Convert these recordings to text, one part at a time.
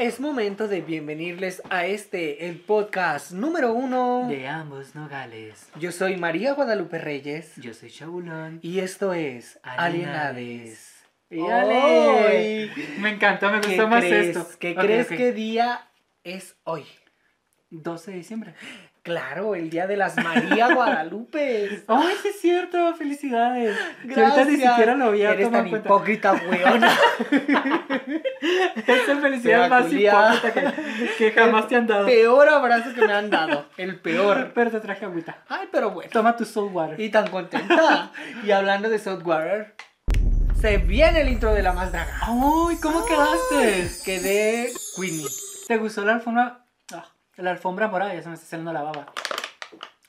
Es momento de bienvenirles a este, el podcast número uno. De ambos nogales. Yo soy María Guadalupe Reyes Yo soy Chabulón. y esto es Alienades. Alienades. Me encantó, me ¿Qué gustó más crees? esto. ¿Qué crees que día es hoy? 12 de diciembre. Claro, el día de las María Guadalupe. ¡Ay, sí es cierto! ¡Felicidades! Que ahorita ni siquiera lo había Eres tan cuenta. hipócrita, weona. Es la felicidad más hipócrita que, que jamás te han dado. Peor abrazo que me han dado. El peor. Pero te traje agüita. Ay, pero bueno. Toma tu soul water. Y tan contenta. y hablando de Saltwater, se viene el intro de la más draga. ¡Ay, cómo quedaste! Quedé Whitney. ¿Te gustó la alfombra? La alfombra morada, ya se me está saliendo la baba.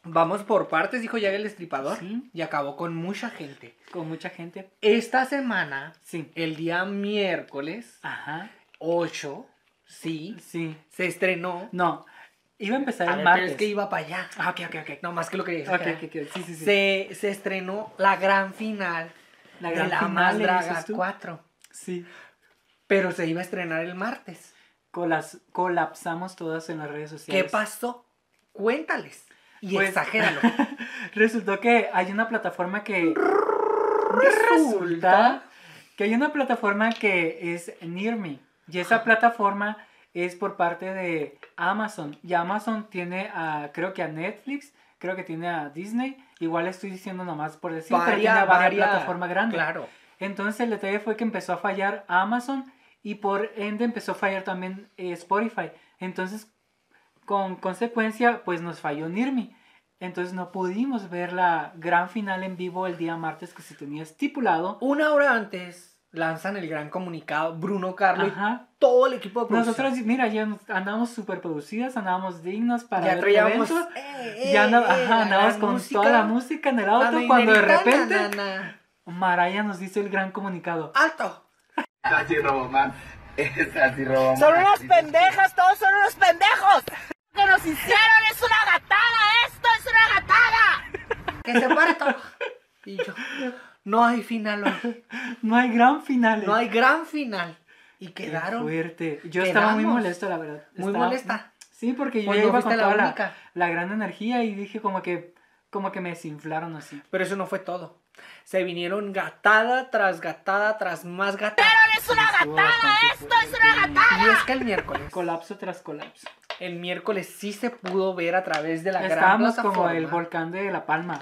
Vamos por partes, dijo ya el destripador. Sí. Y acabó con mucha gente. Con mucha gente. Esta semana, Sí. el día miércoles Ajá. 8, sí, Sí. se estrenó. No. Iba a empezar A el ver, pero martes. es que iba para allá. Ah, ok, ok, ok. No más que lo quería Ok, decir. ok, ok. Sí, sí, sí. Se, se estrenó la gran final la de gran la final más le draga dices tú. 4. Sí. Pero se iba a estrenar el martes. Colas- colapsamos todas en las redes sociales. ¿Qué pasó? Cuéntales. Y Pues- exagéralo. Resultó que hay una plataforma que. Resulta que hay una plataforma que es Near Me. Y esa plataforma es por parte de Amazon. Y Amazon tiene a, creo que a Netflix, creo que tiene a Disney. Igual estoy diciendo nomás por decir, pero tiene a varias plataformas grandes. Claro. Entonces el detalle fue que empezó a fallar Amazon y por ende empezó a fallar también eh, Spotify. Entonces, con consecuencia, pues nos falló Nirmi. Entonces no pudimos ver la gran final en vivo el día martes que se tenía estipulado. Una hora antes lanzan el gran comunicado Bruno Carlos y Ajá. todo el equipo de producción. Nosotros, mira, ya andábamos súper producidas, andábamos dignos para ya ver el traíamos. evento. eh, Ya eh, ajá, la andábamos con música, toda la música en el auto cuando de repente na, na, na. Maraya nos dice el gran comunicado. ¡Alto! Así Román. Es así Román. Son unos pendejas, todos son unos pendejos. Lo que nos hicieron es una gatada, esto es una gatada. ¡Que se todo! Y yo, no hay final hoy. No hay gran final. No hay gran final. Y Qué quedaron fuerte. Yo estaba muy molesto, la verdad. muy Estaba- molesta. Sí, porque yo Pues ya no iba con la toda la, la gran energía y dije como que, como que me desinflaron así. Pero eso no fue todo. Se vinieron gatada tras gatada tras más gatada. Es una Estuvo gatada, esto es una gatada. Y es que el miércoles, Colapso tras colapso. el miércoles sí se pudo ver a través de la gran Estábamos como plataforma. el volcán de La Palma.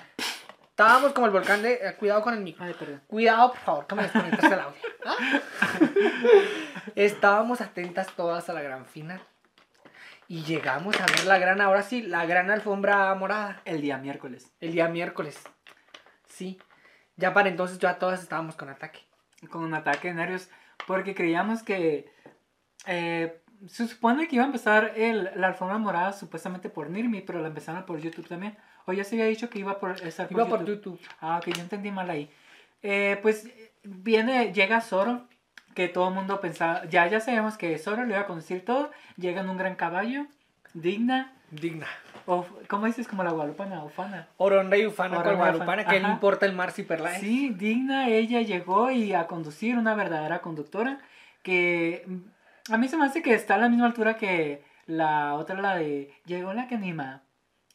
Estábamos como el volcán de... eh, cuidado con el micro. Ay, perdón. Cuidado, por favor, que me desconectas el audio. ¿Ah? Estábamos atentas todas a la gran final. Y llegamos a ver la gran, ahora sí, la gran alfombra morada. El día miércoles. El día miércoles. Sí. Ya para entonces ya todas estábamos con ataque. Con un ataque de nervios. Porque creíamos que... eh, se supone que iba a empezar el, la alfombra morada supuestamente por Nirmi, pero la empezaron por YouTube también. O ya se había dicho que iba por estar por Iba por YouTube. YouTube. Ah, ok, yo entendí mal ahí. Eh, pues viene, llega Zoro, que todo el mundo pensaba, ya, ya sabemos que Zoro le iba a conducir todo, llega en un gran caballo, digna, Digna. O ¿cómo dices? Como la guadalupana, ufana. Oronda y Ufana Oronda con Guadalupana, que ajá. importa el mar si perla Sí, digna, ella llegó y a conducir, una verdadera conductora, que mm, a mí se me hace que está a la misma altura que la otra, la de, llegó la que anima,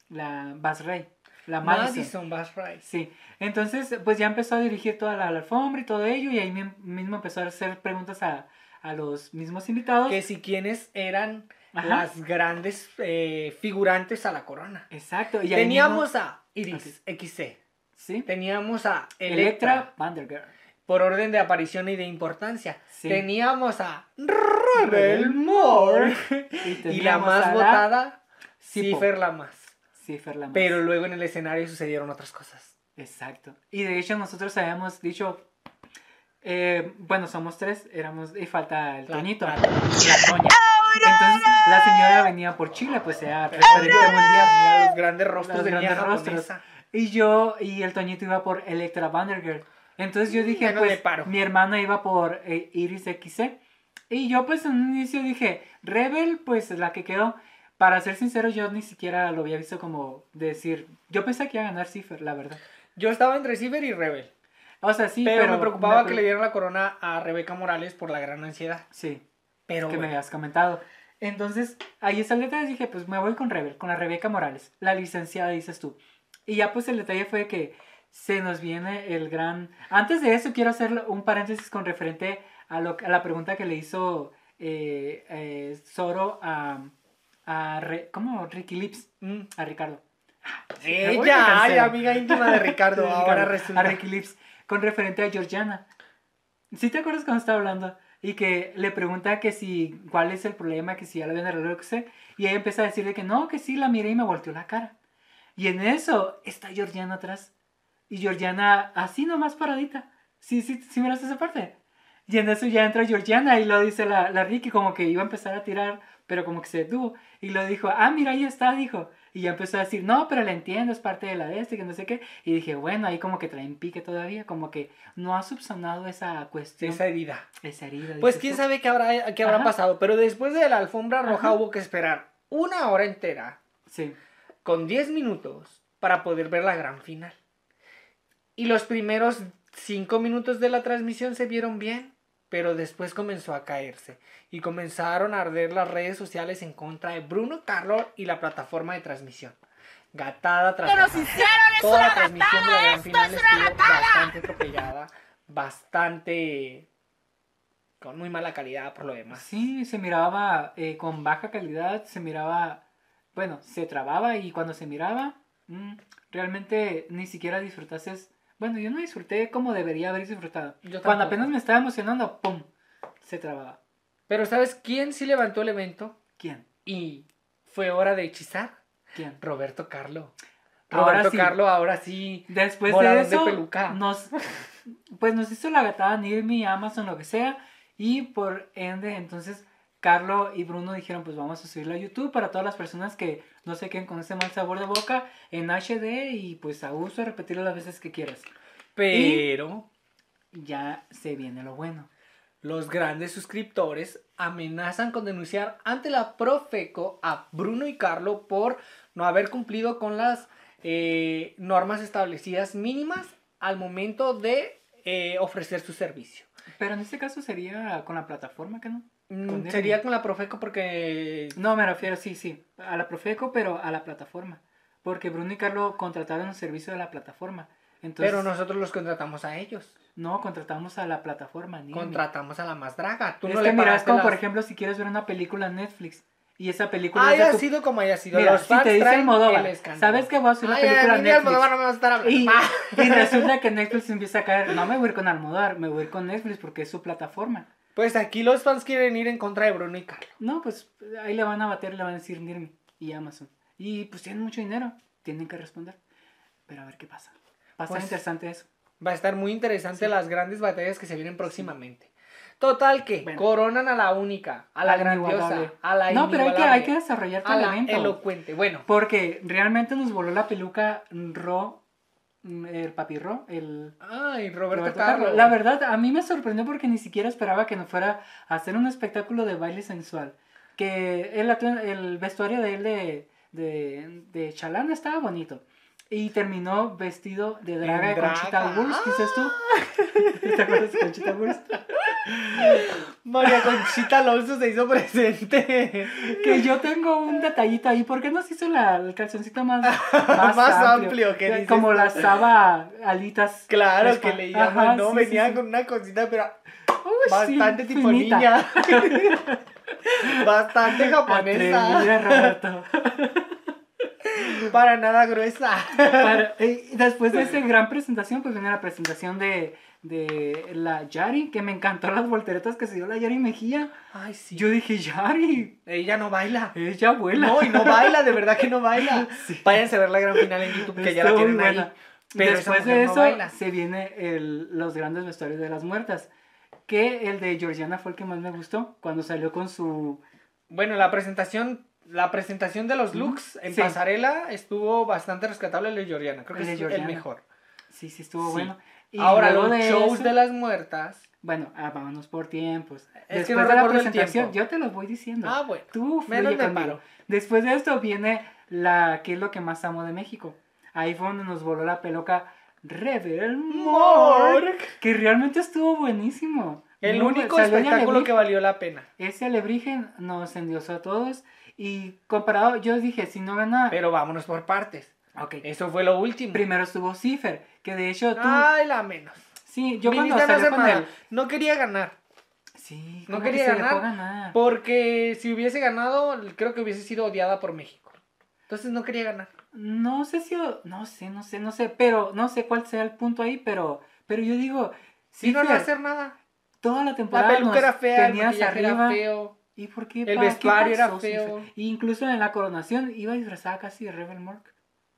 la Basrey, la Madison. Madison Bass Rice. Sí, entonces pues ya empezó a dirigir toda la, la alfombra y todo ello y ahí mi- mismo empezó a hacer preguntas a, a los mismos invitados. Que si quienes eran Ajá. las grandes eh, figurantes a la corona. Exacto. Y Teníamos mismo- a Iris XC. ¿sí? Teníamos a Electra. Electra Vandergirl. por orden de aparición y de importancia. Sí. Teníamos a Rebel Moore. Y, y la más votada. Cifer la más. Cipher la más. Pero luego en el escenario sucedieron otras cosas. Exacto. Y de hecho nosotros habíamos dicho, eh, bueno, somos tres, éramos, y falta el La- Toñito, la- la Toña. Entonces la señora venía por Chile, pues era referente mundial. Mira los grandes rostros Los de grandes rostros. Y yo y el Toñito iba por Electra Vandergirl. Entonces yo dije, no le pues paro. mi hermana iba por eh, Iris XC. Y yo pues en un inicio dije, Rebel, pues la que quedó. Para ser sincero, yo ni siquiera lo había visto como decir, yo pensé que iba a ganar Cipher, la verdad. Yo estaba entre Cifer y Rebel. O sea, sí, pero, pero, me preocupaba me que le dieran la corona a Rebeca Morales por la gran ansiedad. Sí. Pero que me bueno, habías comentado. Entonces, ahí está el detalle. Dije, pues me voy con Rebel, con la Rebeca Morales, la licenciada, dices tú. Y ya, pues el detalle fue que se nos viene el gran. Antes de eso, quiero hacer un paréntesis con referente a, lo, a la pregunta que le hizo eh, eh, Zoro a. a Re- ¿Cómo? Ricky Lips. mm, A Ricardo. Me me ella, ay, amiga íntima de Ricardo, ahora resulta. A Ricky Lips. Con referente a Georgiana. ¿Sí te acuerdas cuando estaba hablando? Y que le pregunta que si, cuál es el problema, que si ya la habían arreglado, lo que sé. Y ella empieza a decirle que no, que sí, la miré y me volteó la cara. Y en eso está Georgiana atrás. Y Georgiana así nomás paradita. Sí, sí, sí miraste esa parte. Y en eso ya entra Georgiana y lo dice la, la Ricky como que iba a empezar a tirar, pero como que se detuvo. Y lo dijo, ah, mira, ahí está, dijo. Y ya empezó a decir, no, pero la entiendo, es parte de la de este, que no sé qué. Y dije, bueno, ahí como que traen pique todavía, como que no ha subsanado esa cuestión, Esa herida. esa herida. Pues quién tú. sabe qué habrá, qué habrá Ajá. pasado, pero después de la alfombra roja Ajá. hubo que esperar una hora entera Sí, con 10 minutos para poder ver la gran final. Y los primeros 5 minutos de la transmisión se vieron bien, pero después comenzó a caerse y comenzaron a arder las redes sociales en contra de Bruno Carlos y la plataforma de transmisión. Gatada tras gatada. Toda la transmisión de la gran final estuvo bastante atropellada, bastante con muy mala calidad por lo demás. sí, se miraba eh, con baja calidad, se miraba, bueno, se trababa y cuando se miraba, mm, realmente ni siquiera disfrutases. Bueno, yo no disfruté como debería haber disfrutado. Yo Cuando apenas me estaba emocionando, ¡pum! Se trababa. Pero ¿sabes quién sí levantó el evento? ¿Quién? Y fue hora de hechizar. ¿Quién? Roberto Carlo. Ahora Roberto sí. Carlo ahora sí. Después de de eso, peluca. nos, pues nos hizo la gatada Nirmi, Amazon, lo que sea. Y por ende, entonces, Carlo y Bruno dijeron, pues vamos a subirlo a YouTube para todas las personas que no se queden con ese mal sabor de boca en HD y pues a gusto repetirlo las veces que quieras. Pero Ya se viene lo bueno. los grandes suscriptores amenazan con denunciar ante la Profeco a Bruno y Carlo por no haber cumplido con las eh, normas establecidas mínimas al momento de eh, ofrecer su servicio. Pero en este caso sería con la plataforma, ¿que no? Mm, Con Sería con la Profeco porque No, me refiero, sí, sí, a la Profeco, pero a la plataforma. Porque Bruno y Carlo contrataron el servicio de la plataforma. Entonces, pero nosotros los contratamos a ellos. No, contratamos a la plataforma. Nirmi. Contratamos a la más draga. Tú es no que le mira, es pagaste como por ejemplo si quieres ver una película en Netflix y esa película Haya tu- sido como haya sido. Mira, los si te dice Almodóvar. ¿sabes que voy a subir una Ay, película a en mí de Netflix? Almodóvar no me va a estar hablando. Y, y resulta que Netflix empieza a caer. No me voy a ir con Almodóvar, me voy a ir con Netflix porque es su plataforma. Pues aquí los fans quieren ir en contra de Bruno y Carlos. No, pues ahí le van a bater, le van a decir Nirmi y Amazon. Y pues tienen mucho dinero, tienen que responder. Pero a ver qué pasa. Va a estar Pues, interesante eso. Va a estar muy interesante Sí. las grandes batallas que se vienen próximamente. Total que Bueno. coronan a la única, a la A la grandiosa, a la No, pero hay que, hay que desarrollar todo a el la elocuente. Bueno, Porque realmente nos voló la peluca Ro, el papi Ro, el ay, Roberto, Roberto Carlos. Carlos. La verdad, a mí me sorprendió porque ni siquiera esperaba que nos fuera a hacer un espectáculo de baile sensual. Que el, el vestuario de él de, de, de chalán estaba bonito. Y terminó vestido de draga En de Conchita. Wurst, dices tú. ¿Te acuerdas de Conchita Wurst? María Conchita Alonso se hizo presente. Que yo tengo un detallito ahí. ¿Por qué no se hizo la, el calzoncito más, más, Más amplio, ¿qué dices Como la saba alitas. Claro que le Ajá, ¿no? sí, Venía sí, sí. con una cosita, pero Uy, bastante tipo finita. niña. bastante japonesa. Atrevida, Roberto. Para nada gruesa. Para- eh, después de esa gran presentación, pues viene la presentación de, de la Yari, que me encantó las volteretas que se dio la Yari Mejía. Ay, sí. Yo dije, Yari, Ella no baila. ella vuela. No, y no baila, de verdad que no baila. Sí. Váyanse a ver la gran final en YouTube, que ya la tienen ahí. Pero Después de no eso, baila. se viene el- los grandes vestuarios de las muertas. Que el de Georgiana fue el que más me gustó, cuando salió con su... Bueno, la presentación, la presentación de los looks en Sí. pasarela estuvo bastante rescatable el de Georgiana. Creo que de es el mejor. Sí, sí, estuvo Sí. bueno. Y Ahora, los de shows eso- de las muertas. Bueno, ah, vámonos por tiempos. Es que Después no de la presentación, yo te los voy diciendo. Ah, bueno. Tú Menos paro. Después de esto viene la que es lo que más amo de México. Ahí fue donde nos voló la peluca Rebel Morgue. que realmente estuvo buenísimo. El único espectáculo que valió la pena. Ese alebrije nos endiosó a todos. Y comparado, yo dije, si no gana. Pero vámonos por partes. ok. Eso fue lo último. Primero estuvo Cipher, que de hecho tú. Ay, la menos. sí, yo cuando a hacer con él. No quería ganar. Sí, No ¿cómo que quería ganar, ganar. Porque si hubiese ganado, creo que hubiese sido odiada por México. Entonces no quería ganar. No sé si. No sé, no sé, no sé. Pero no sé cuál sea el punto ahí, pero. Pero yo digo. Si no, no Cipher, hacer nada. Toda la La temporada. peluca nos era fea, el maquillaje era arriba. feo. ¿Y por qué? El vestuario era feo. Cipher? Incluso en la coronación iba disfrazada casi de Rebel Mark.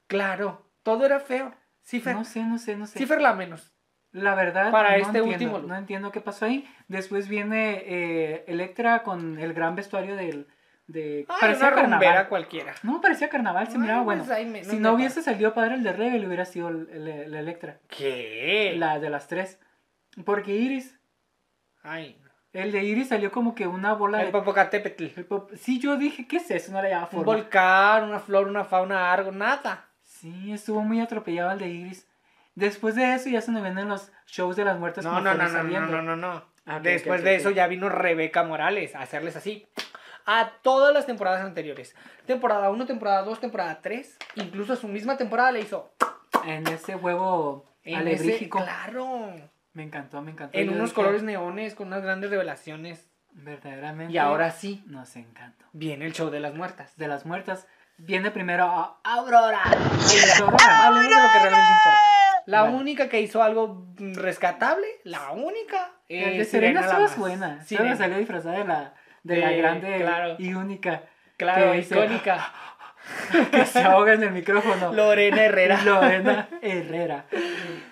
Claro, todo era feo. Cifer, No sé, no sé, no sé. Cifer la menos. La verdad, Para no este entiendo, último look. No entiendo qué pasó ahí. Después viene eh, Electra con el gran vestuario del. De, Ay, parecía una carnaval. cualquiera. No, parecía carnaval, se miraba pues bueno. me- no si no hubiese salido padre el de Rebel, hubiera sido el Electra. ¿Qué? La de las tres. Porque Iris, Ay, el de Iris salió como que una bola el de. Popocatépetl. el pop- Sí, yo dije, ¿qué es eso? No le llamaba Un forma. volcán, una flor, una fauna, algo, nada. Sí, estuvo muy atropellado el de Iris. Después de eso ya se nos vienen los shows de las muertes. No, no, no, no, no, no, no, no. Ah, ok, Después de eso ya vino Rebeca Morales a hacerles así. A todas las temporadas anteriores. Temporada 1, temporada 2, temporada 3. Incluso a su misma temporada le hizo. En ese huevo en ese- claro. Me encantó, me encantó. En Yo unos dije, colores neones, con unas grandes revelaciones. Verdaderamente. Y ahora sí, Nos encantó. viene el show de las muertas. De las muertas. Viene primero a Aurora. Aurora. Hablemos de lo que realmente importa. La Bueno. única que hizo algo rescatable, la única. El de es Serena la es buena. Solo salió disfrazada de la, de la De- grande claro. y única. Claro, que dice- icónica. Que se ahoga en el micrófono. Lorena Herrera. Lorena Herrera.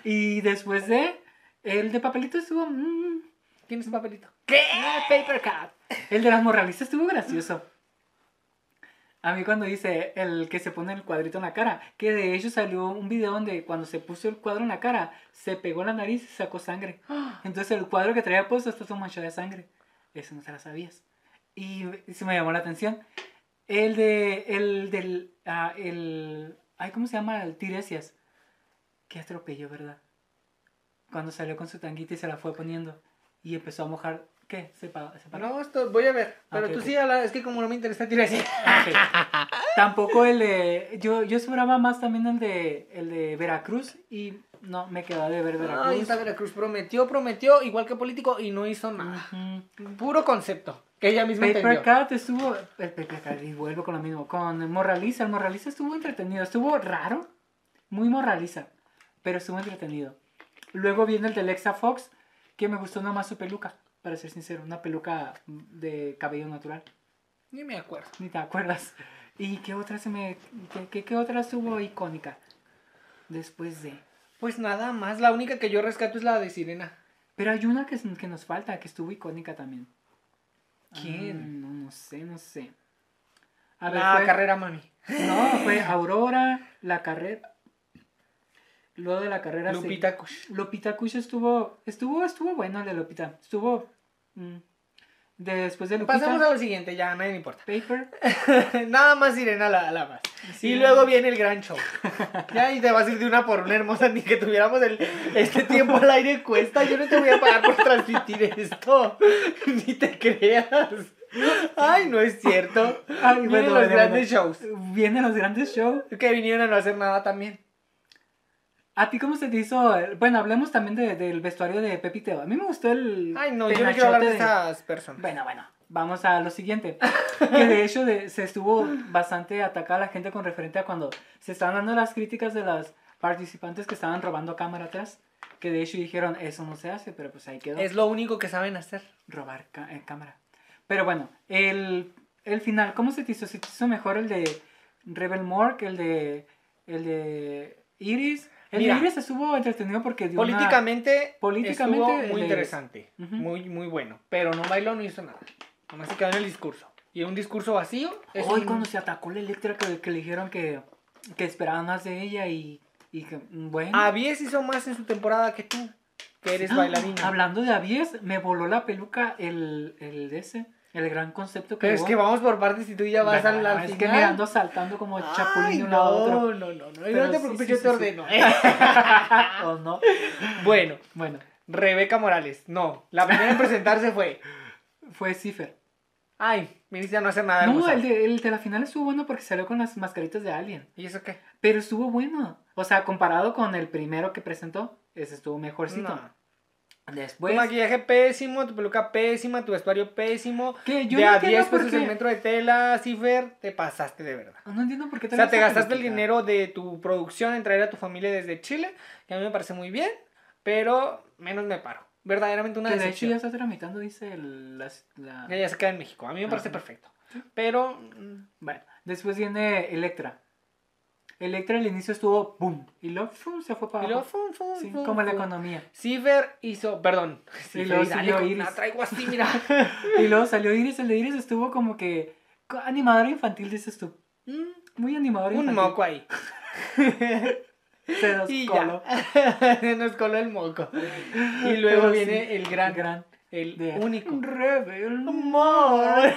Y después de. El de papelito estuvo. mm, ¿Tienes un papelito? ¿Qué? Paper Cut. El de las morralistas estuvo gracioso. A mí cuando dice el que se pone el cuadrito en la cara, que de hecho salió un video donde cuando se puso el cuadro en la cara, se pegó en la nariz y sacó sangre. Entonces el cuadro que traía puesto está todo manchado de sangre. Eso no se la sabías. Y se me llamó la atención. El de, el del, ah, el, ay, ¿cómo se llama? El Tiresias. Qué atropello, ¿verdad? Cuando salió con su tanguita y se la fue poniendo. Y empezó a mojar, ¿qué? Se pa- se paró. No, esto voy a ver. Pero Ok, tú sí, es que como no me interesa, tira así. Ok. Tampoco el de, yo, yo esperaba más también el de, el de Veracruz y no, me quedó de ver Veracruz. Ay, esta Veracruz prometió, prometió, igual que político, y no hizo nada. Puro concepto, que ella misma Paper entendió. Cut estuvo. El Paper y vuelvo con lo mismo. Con Moraliza. El Moraliza estuvo entretenido. Estuvo raro. Muy Moraliza. Pero estuvo entretenido. Luego viene el de Alexa Fox. Que me gustó nomás su peluca. Para ser sincero. Una peluca de cabello natural. Ni me acuerdo. Ni te acuerdas. ¿Y qué otra se me. qué- qué, qué otra estuvo icónica? Después de. Pues nada más, la única que yo rescato es la de Sirena. Pero hay una que, que nos falta. Que estuvo icónica también. ¿Quién? Ah, no, no sé, no sé. A ver, La fue- carrera mami. No, fue Aurora, la carrera. Luego de la carrera. se- Lupita Kush. Lupita Kush estuvo. Estuvo, estuvo bueno el de Lupita. Estuvo. mm, después de Lupita. Pasemos a lo siguiente, ya a nadie le importa. Paper. Nada más Sirena la, la más. Sí. Y luego viene el gran show. Ya, y te vas a ir de una por una hermosa, ni que tuviéramos el, este tiempo al aire cuesta. Yo no te voy a pagar por transmitir esto. Ni te creas. Ay, no es cierto. Ay, Vienen bueno, los bueno, grandes bueno. shows. Vienen los grandes shows. Que vinieron a no hacer nada también. ¿A ti cómo se te hizo? Bueno, hablemos también de- del vestuario de Pepiteo. A mí me gustó el. Ay, no, yo no quiero hablar de penachote esas personas. Bueno, bueno, vamos a lo siguiente. Que de hecho de- se estuvo bastante atacada la gente con referente a cuando se estaban dando las críticas de las participantes que estaban robando cámara atrás. Que de hecho dijeron, eso no se hace, pero pues ahí quedó. Es lo único que saben hacer. robar eh, cámara. Pero bueno, el, el final, ¿cómo se te hizo? ¿Se te hizo mejor el de Rebel que el de, el de Iris? El Mira. Iris estuvo entretenido porque dio una- Políticamente, Políticamente, estuvo muy interesante, Ujú. muy, muy bueno, pero no bailó, no hizo nada. Nomás se quedó en el discurso. Y un discurso vacío Hoy un- cuando se atacó la Electra que, que le dijeron que, que esperaban más de ella y, y que, mm, bueno. Avies hizo más en su temporada que tú, que eres Ah, bailarina. Hablando de Avies, me voló la peluca el, el de ese, el gran concepto que Pero es que vamos por partes y tú ya vas al, al es final. que me ando saltando como chapulín Ay, de un lado a no, otro. no, no, no, Pero no te preocupes, sí, yo sí, te sí. ordeno. ¿O no? bueno, Bueno, Rebeca Morales. No, la primera en presentarse fue. Fue Cipher. Ay, a no hacer nada No, el de, el de la final estuvo bueno porque salió con las mascaritas de Alien. ¿Y eso qué? Pero estuvo bueno. O sea, comparado con el primero que presentó, ese estuvo mejorcito. No. Tu maquillaje pésimo, tu peluca pésima, tu vestuario pésimo. Que yo de no a entiendo 10 por pesos el metro de tela, Cifer, te pasaste de verdad. No entiendo por qué O sea, te gastaste el dinero de tu producción en traer a tu familia desde Chile, que a mí me parece muy bien, pero menos me paro. Verdaderamente una Que de hecho ya está tramitando, dice el, las- la... Ya, ya se queda en México. A mí me parece Ajá. perfecto. Pero Bueno, después viene Electra. Electra al inicio estuvo boom. Y luego ¡fum! se fue para y luego, abajo. fum, fum, Sí, fum, como la economía. Cifer hizo, perdón. Luego y siguió con- Iris. La traigo así, mira. Y luego salió Iris. El de Iris estuvo como que animadora infantil, dices tú. Mm, muy animadora Un infantil. moco ahí. Se nos Y coló. Se nos coló el moco. Y luego Pero viene sí, el gran, el gran el de único. Rebel Amor.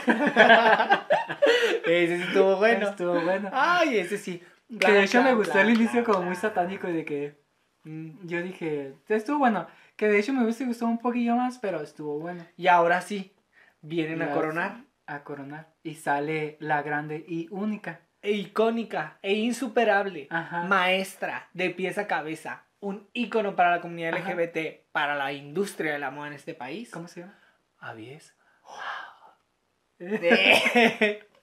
ese sí estuvo bueno. Estuvo bueno. Ay, ese sí. Que de hecho me gustó bla, el inicio bla, como muy satánico y de que mm, yo dije, estuvo bueno. Que de hecho me hubiese gustado un poquillo más, pero estuvo bueno. Y ahora sí, vienen a coronar. A coronar. Y sale la grande y única. E icónica e insuperable. Ajá. Maestra de pies a cabeza. Un ícono para la comunidad Ajá. LGBT, para la industria de la moda en este país. ¿Cómo se llama? Avies. que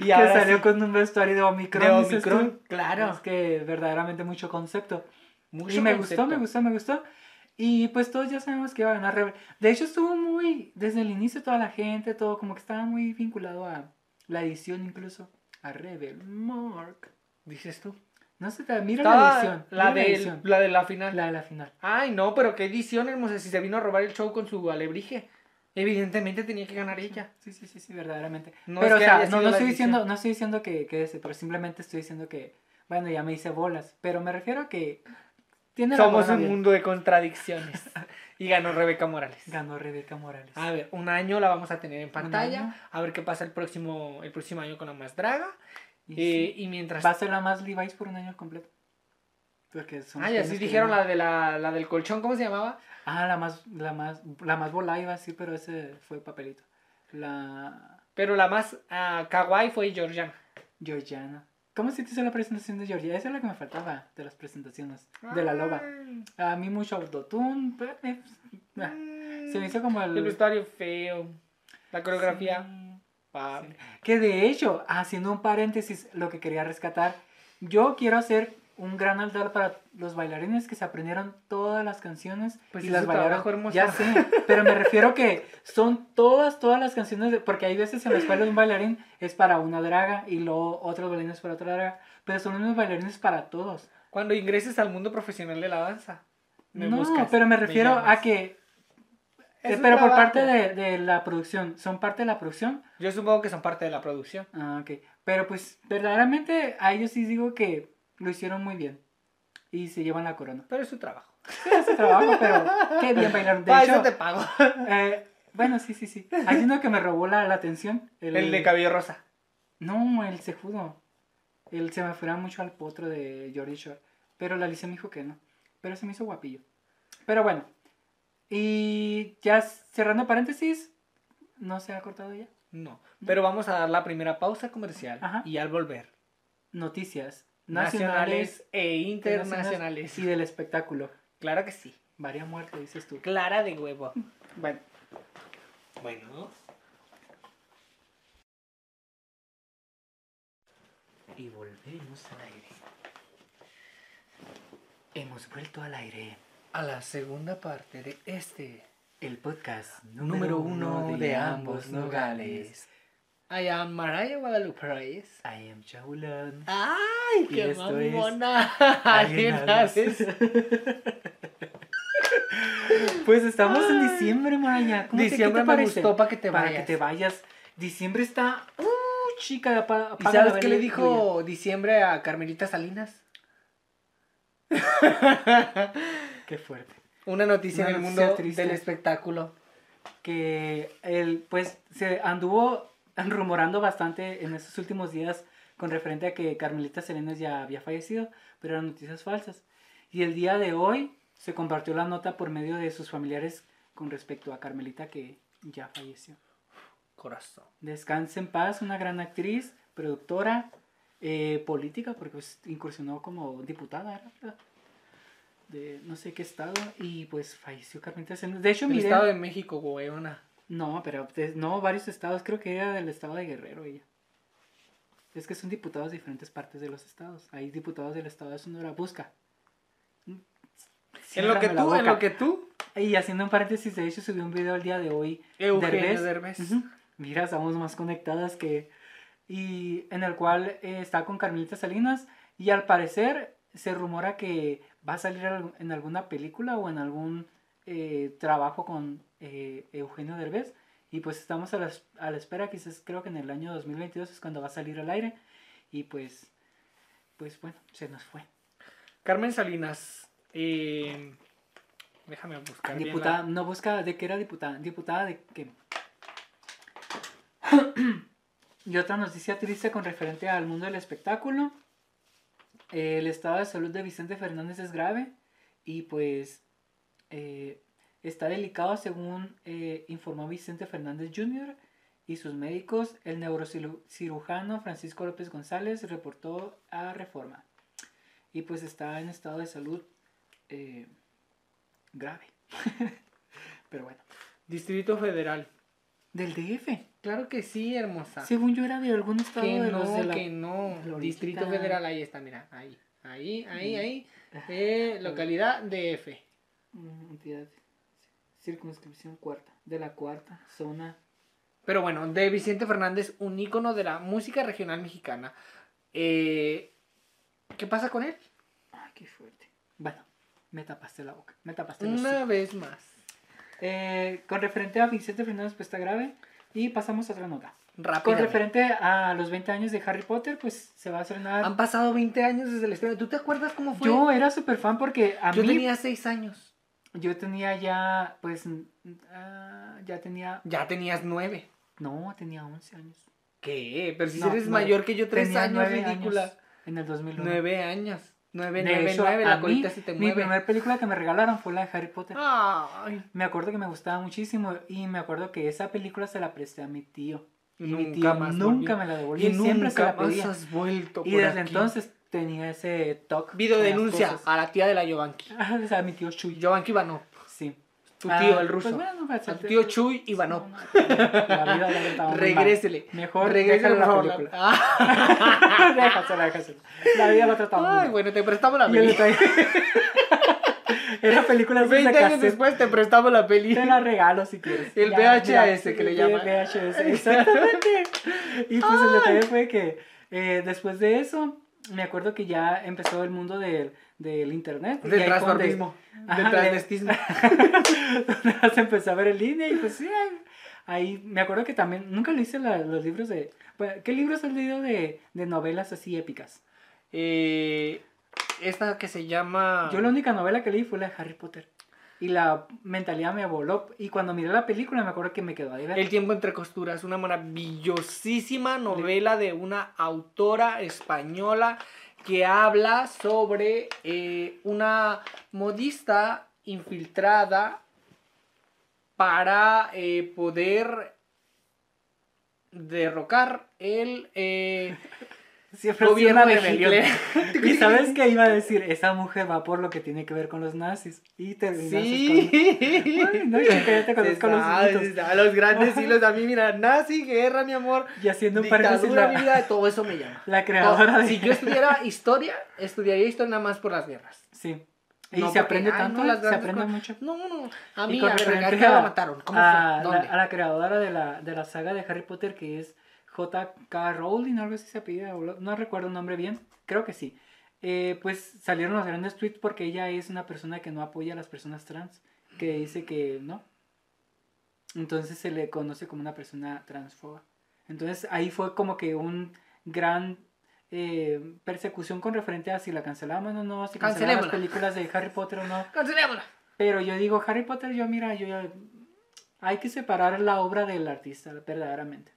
y ahora salió sí, con un vestuario de Omicron. de claro. Es que verdaderamente mucho concepto. Mucho y me concepto. gustó, me gustó, me gustó. Y pues todos ya sabemos que iba a ganar Rebel. De hecho estuvo muy, desde el inicio toda la gente, todo como que estaba muy vinculado a la edición incluso. A Rebel. Mark. Dices tú. No sé, te- mira la edición. la, mira de, edición. la de la final. La de la final. Ay, no, pero qué edición hermosa. Si se vino a robar el show con su alebrije. Evidentemente tenía que ganar ella. Sí, sí, sí, sí, verdaderamente. No pero, es o sea, no, no estoy diciendo, no estoy diciendo que, que ese, pero simplemente estoy diciendo que, bueno, ya me hice bolas. Pero me refiero a que tiene Somos un bien. mundo de contradicciones. y ganó Rebeca Morales. Ganó Rebeca Morales. A ver, un año la vamos a tener en pantalla. A ver qué pasa el próximo, el próximo año con la más draga. Y Eh, sí, y mientras. va a ser la más Levi's por un año completo. Porque son Ah, los ya premios sí que dijeron la de la, la del colchón, ¿cómo se llamaba? Ah, la más, la más, la más iba así, pero ese fue papelito. La Pero la más ah, kawaii fue Georgiana. Georgiana. ¿Cómo se te hizo la presentación de Georgia? Esa es la que me faltaba de las presentaciones. De la loba. A mí mucho autotune. eh, ah, Se me hizo como el... El vestuario feo. La coreografía. Sí. pa- Que de hecho, haciendo un paréntesis, lo que quería rescatar, yo quiero hacer un gran altar para los bailarines que se aprendieron todas las canciones Pues y las bailaron. Ya sé, pero me refiero que son todas, todas las canciones, de- porque hay veces en las cuales un bailarín es para una draga y luego otros bailarines para otra draga, pero son unos bailarines para todos. Cuando ingreses al mundo profesional de la danza. me no, buscas, pero me refiero a que... Eh, pero por parte de, de la producción, ¿son parte de la producción? Yo supongo que son parte de la producción. Ah, ok. Pero pues verdaderamente a ellos sí digo que lo hicieron muy bien. Y se llevan la corona. Pero es su trabajo. Sí, hace trabajo, pero qué bien bailaron. De Para hecho, eso te pago. eh, bueno, sí, sí, sí. Hay uno que me robó la, la atención. El de cabello rosa. No, el cejudo. Él se me fuera mucho al potro de Jordi Shore. Pero la Alicia me dijo que no. Pero se me hizo guapillo. Pero bueno. Y ya cerrando paréntesis. No se ha cortado ya. No. Pero vamos a dar la primera pausa comercial. Ajá. Y al volver. Noticias Nacionales, nacionales, e internacionales. y del espectáculo. Claro que sí. Varia muerte, dices tú. Clara de huevo. Bueno, Bueno. y volvemos al aire. Hemos vuelto al aire. A la segunda parte de este El podcast número uno de ambos nogales. I am Mariah Guadalupe Reyes. I am Chaulan. ¡Ay, Y qué es mamona! Alienales. Pues estamos en diciembre, Maraya. ¿Cómo Diciembre te me gustó para que te Para vayas. que te vayas. Diciembre está. ¡Uh, chica! apa- ¿Y sabes qué le dijo diciembre a Carmelita Salinas? Qué fuerte. Una noticia Una en el mundo triste. del espectáculo. que él pues se anduvo rumorando bastante en estos últimos días con referente a que Carmelita Salinas ya había fallecido, pero eran noticias falsas. Y el día de hoy se compartió la nota por medio de sus familiares con respecto a Carmelita que ya falleció. Corazón. Descanse en paz, una gran actriz, productora, eh, política, porque pues, incursionó como diputada. ¿verdad? De no sé qué estado, y pues falleció Carmelita Salinas. De hecho, miré... Estado de México, weona. No, pero de- no, varios estados, creo que era del estado de Guerrero ella. Es que son diputados de diferentes partes de los estados. Hay diputados del estado de Sonora. Busca. En lo que tú, en lo que tú. Y haciendo un paréntesis, de hecho subí un video el día de hoy. Eugenio Derbez. Mira, estamos más conectadas que... Y en el cual eh, está con Carmelita Salinas. Y al parecer se rumora que va a salir al- en alguna película o en algún eh, trabajo con eh, Eugenio Derbez. Y pues estamos a la, a la espera, quizás creo que en el año 2022 es cuando va a salir al aire. Y pues, pues bueno, se nos fue. Carmen Salinas. eh, déjame buscar. bien Diputada, la- no busca de qué era diputada. Diputada de qué. y otra noticia triste con referente al mundo del espectáculo. El estado de salud de Vicente Fernández es grave y pues eh, está delicado según eh, informó Vicente Fernández Jr. y sus médicos. El neurocirujano Francisco López González reportó a Reforma. Y pues está en estado de salud eh, grave. Pero bueno. Distrito Federal. Del DF. Claro que sí, hermosa. Según yo era de algún estado que de no, los de la... que no. Distrito Federal, ahí está, mira. Ahí, ahí, ahí, ahí. Eh, localidad DF. Entidad. Circunscripción cuarta. De la cuarta zona. Pero bueno, de Vicente Fernández, un ícono de la música regional mexicana. Eh, ¿Qué pasa con él? Ay, qué fuerte. Bueno, me tapaste la boca. Me tapaste Una vez más. Eh, con referente a Vicente Fernández, pues está grave. Y pasamos a otra nota. Con referente a los 20 años de Harry Potter, pues se va a estrenar. Han pasado 20 años desde el estreno. ¿Tú te acuerdas cómo fue? Yo era súper fan porque a Yo mí. tenía 6 años. Yo tenía ya, pues. ah, ya tenía. Ya tenías 9. No, tenía 11 años. ¿Qué? Pero si No, eres nueve. mayor que yo, 3 Tenía años, nueve ridícula. años en el 2001. 9 años. 9, De 9, hecho, 9. a La mí, colita se te Mi mueve. primera película que me regalaron fue la de Harry Potter. Ay. Me acuerdo que me gustaba muchísimo y me acuerdo que esa película se la presté a mi tío. Y mi tío nunca me la devolvió. Y siempre se la pedía. has vuelto Y por desde aquí. entonces tenía ese toque. Video denuncia a la tía de la Yovanki. Ah, o sea, mi tío Chuy. Yovanki Ivanov. Sí. Tu Ah, tío, el ruso. Pues bueno, pues, A tu tío Chuy Ivanov. No, no, la vida mal. Regrésele. Mejor Regrésele, la película. Ah. déjasela, déjasela. La vida lo trataba Ay, bueno, te prestamos la el detalle- Era película de 20 esa años cassette. después te prestamos la peli. Te la regalo si quieres. El VHS que le el llaman. VHS, exactamente. Y pues el detalle fue que eh, después de eso, me acuerdo que ya empezó el mundo del, del internet. Del transformismo. Del transvestismo. donde se empezó a ver en línea y pues sí, ahí, me acuerdo que también, nunca leíste los libros de... pues, ¿Qué libros has leído de, de novelas así épicas? Eh, esta que se llama. Yo la única novela que leí fue la de Harry Potter. Y la mentalidad me voló. Y cuando miré la película me acuerdo que me quedó ahí. El tiempo entre costuras, una maravillosísima novela de una autora española que habla sobre eh, una modista infiltrada para eh, poder derrocar el eh, Siempre gobierno una rebelión. Y sabes que iba a decir, esa mujer va por lo que tiene que ver con los nazis. Y terminaste Sí. con... Ay, no, ya te conozco los sabe, mitos. se sabe, los grandes hilos a mí, mira, nazi, guerra, mi amor. Y haciendo un paréntesis, Dictadura, mi la, vida, todo eso me llama. la creadora de... Si yo estudiara historia, estudiaría historia nada más por las guerras. Sí. Y No, se porque, aprende ay, tanto, no, se aprende mucho. No, no, a mí, a ver, ¿a qué la a- mataron? ¿Cómo a, fue? la, a la creadora de la, de la saga de Harry Potter que es J.K. Rowling, algo así se apellida, no recuerdo el nombre bien, creo que sí. Eh, pues salieron los grandes tweets porque ella es una persona que no apoya a las personas trans, que dice que no. Entonces se le conoce como una persona transfoba. Entonces ahí fue como que un gran eh, persecución con referente a si la cancelaban o no, si cancelaban las películas de Harry Potter o no. Cancelémosla. Pero yo digo, Harry Potter, yo mira, yo ya... Hay que separar la obra del artista, verdaderamente.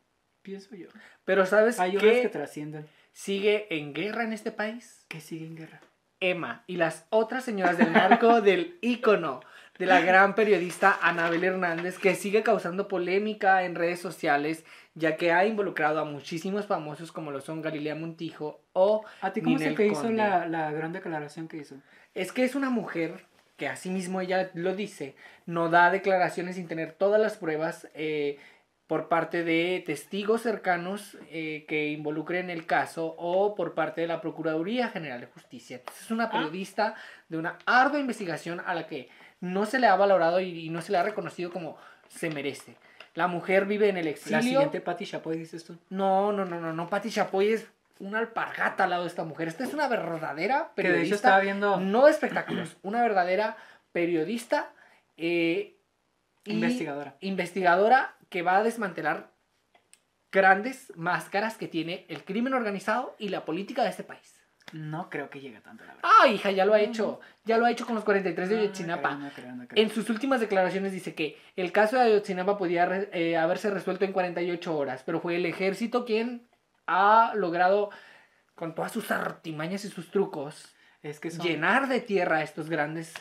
Pienso yo. Pero ¿sabes Hay obras que qué trascienden, sigue en guerra en este país? que siguen guerra. Emma y las otras señoras del narco del ícono de la gran periodista Anabel Hernández, que sigue causando polémica en redes sociales, ya que ha involucrado a muchísimos famosos como lo son Galilea Montijo o ¿A ti cómo se hizo la, la gran declaración que hizo? Es que es una mujer que así mismo ella lo dice, no da declaraciones sin tener todas las pruebas eh, por parte de testigos cercanos eh, que involucren el caso o por parte de la Procuraduría General de Justicia. Entonces es una periodista de una ardua investigación a la que no se le ha valorado y, y no se le ha reconocido como se merece. La mujer vive en el exilio. La siguiente Patti Chapoy, dices tú. No, no, no, no, no. Patti Chapoy es una alpargata al lado de esta mujer. Esta es una verdadera Que de hecho periodista. estaba viendo No de espectáculos, una verdadera periodista eh, investigadora. investigadora que va a desmantelar grandes máscaras que tiene el crimen organizado y la política de este país. No creo que llegue tanto, la verdad. Ah, hija, ya lo ha hecho. Ya lo ha hecho con los 43 de Ayotzinapa. No no creo, no creo. En sus últimas declaraciones dice que el caso de Ayotzinapa podía re- eh, haberse resuelto en 48 horas, pero fue el ejército quien ha logrado, con todas sus artimañas y sus trucos, Es que son, llenar de tierra estos grandes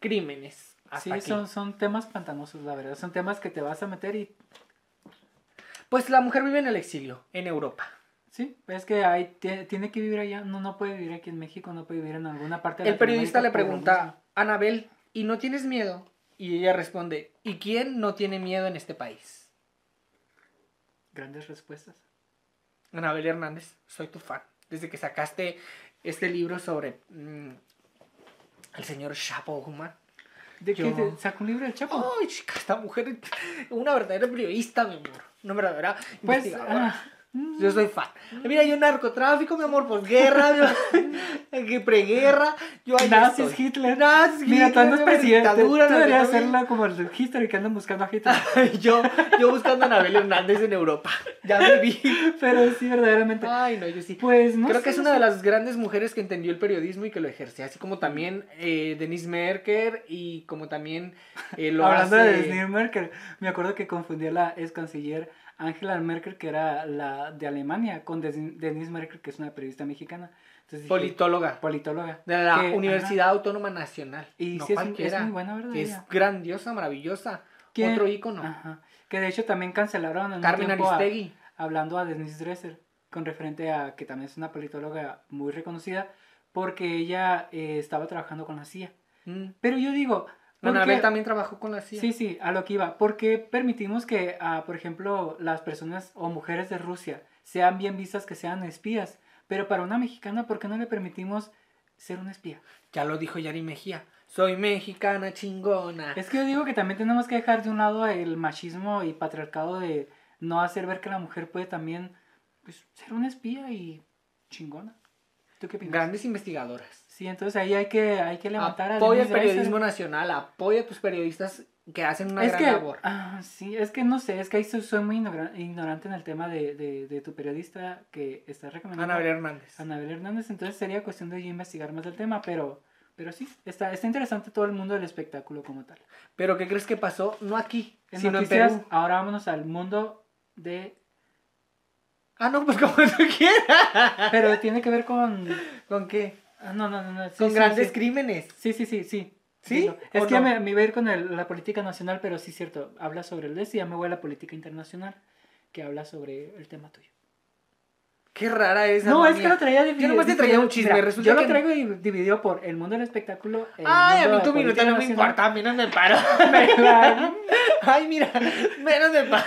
crímenes. Hasta sí, son, son temas pantanosos, la verdad. Son temas que te vas a meter y... Pues la mujer vive en el exilio, en Europa. Sí, es que hay, tie- tiene que vivir allá. No, no puede vivir aquí en México, no puede vivir en alguna parte de El periodista le pregunta, Anabel, ¿y no tienes miedo? Y ella responde, ¿y quién no tiene miedo en este país? Grandes respuestas. Anabel Hernández, soy tu fan. Desde que sacaste este libro sobre mm, el señor Chapo Guzmán. ¿De qué te sacó un libro del Chapo? Ay, chica, esta mujer, una verdadera periodista, mi amor. Una verdadera pues, investigadora. ah, Yo soy fan. Mira, yo narcotráfico, mi amor, posguerra, mi- que preguerra. Yo Nazis. Hitler. Nazis, Mira, tú Hitler, presidente. Tú dictadura, deberías hacerla como el de History que andan buscando a Hitler. yo, yo buscando a Anabel Hernández en Europa. Ya me vi. Pero sí, verdaderamente. Ay, no, yo sí. Pues no Creo sé, que es no una de las grandes mujeres que entendió el periodismo y que lo ejerce, así como también eh, Denise Merker y como también eh, lo Hablando hace... de Disney Merkel, me acuerdo que confundí a la ex canciller Angela Merkel, que era la de Alemania, con Denise Merkel, que es una periodista mexicana. Entonces dije, Politóloga politóloga. de la que- Universidad Autónoma Nacional. Y no sí, es, es cualquiera, muy buena, ¿verdad? que es grandiosa, maravillosa. Que- Otro ícono. Ajá. Que de hecho también cancelaron en un Carmen a- Aristegui. hablando a Denise Dresser, con referente a que también es una politóloga muy reconocida, porque ella eh, estaba trabajando con la CIA. Mm. Pero yo digo, ¿por Anabel también trabajó con la CIA. Sí, sí, a lo que iba. ¿Por qué permitimos que, ah, por ejemplo, las personas o mujeres de Rusia sean bien vistas que sean espías? Pero para una mexicana, ¿por qué no le permitimos ser una espía? Ya lo dijo Yari Mejía. Soy mexicana chingona. Es que yo digo que también tenemos que dejar de un lado el machismo y patriarcado de no hacer ver que la mujer puede también pues, ser una espía y chingona. ¿Tú qué opinas? Grandes investigadoras. Sí, entonces ahí hay que, hay que levantar Apoya Dresser. periodismo nacional, apoya a tus periodistas que hacen una es gran que, labor. ah, sí, es que no sé, es que ahí soy, muy ignora- ignorante en el tema de, de, de tu periodista que estás recomendando. Anabel Hernández. Anabel Hernández, entonces sería cuestión de yo investigar más del tema, pero, pero sí, está, está interesante todo el mundo del espectáculo como tal. Pero ¿qué crees que pasó? No aquí, En sino noticias, en Perú. ahora vámonos al mundo de... Ah, no, pues como tú quieras. Pero tiene que ver con... ¿Con qué? Ah, No, no, no, no. sí, Con sí, grandes sí. crímenes. Sí, sí, sí, sí. ¿Sí? Dilo. Es ¿O que no? me, me iba a ir con el- la política nacional, pero sí, cierto. Habla sobre el DES y ya me voy a la política internacional, que habla sobre el tema tuyo. Qué rara es. No, es que lo traía dividido. Yo nomás te traía un chisme, Mira, resulta yo lo traigo di- dividido por el mundo del espectáculo. el Ay, a mí tu política no me importa, a no me paro. Ay, mira, menos me paro.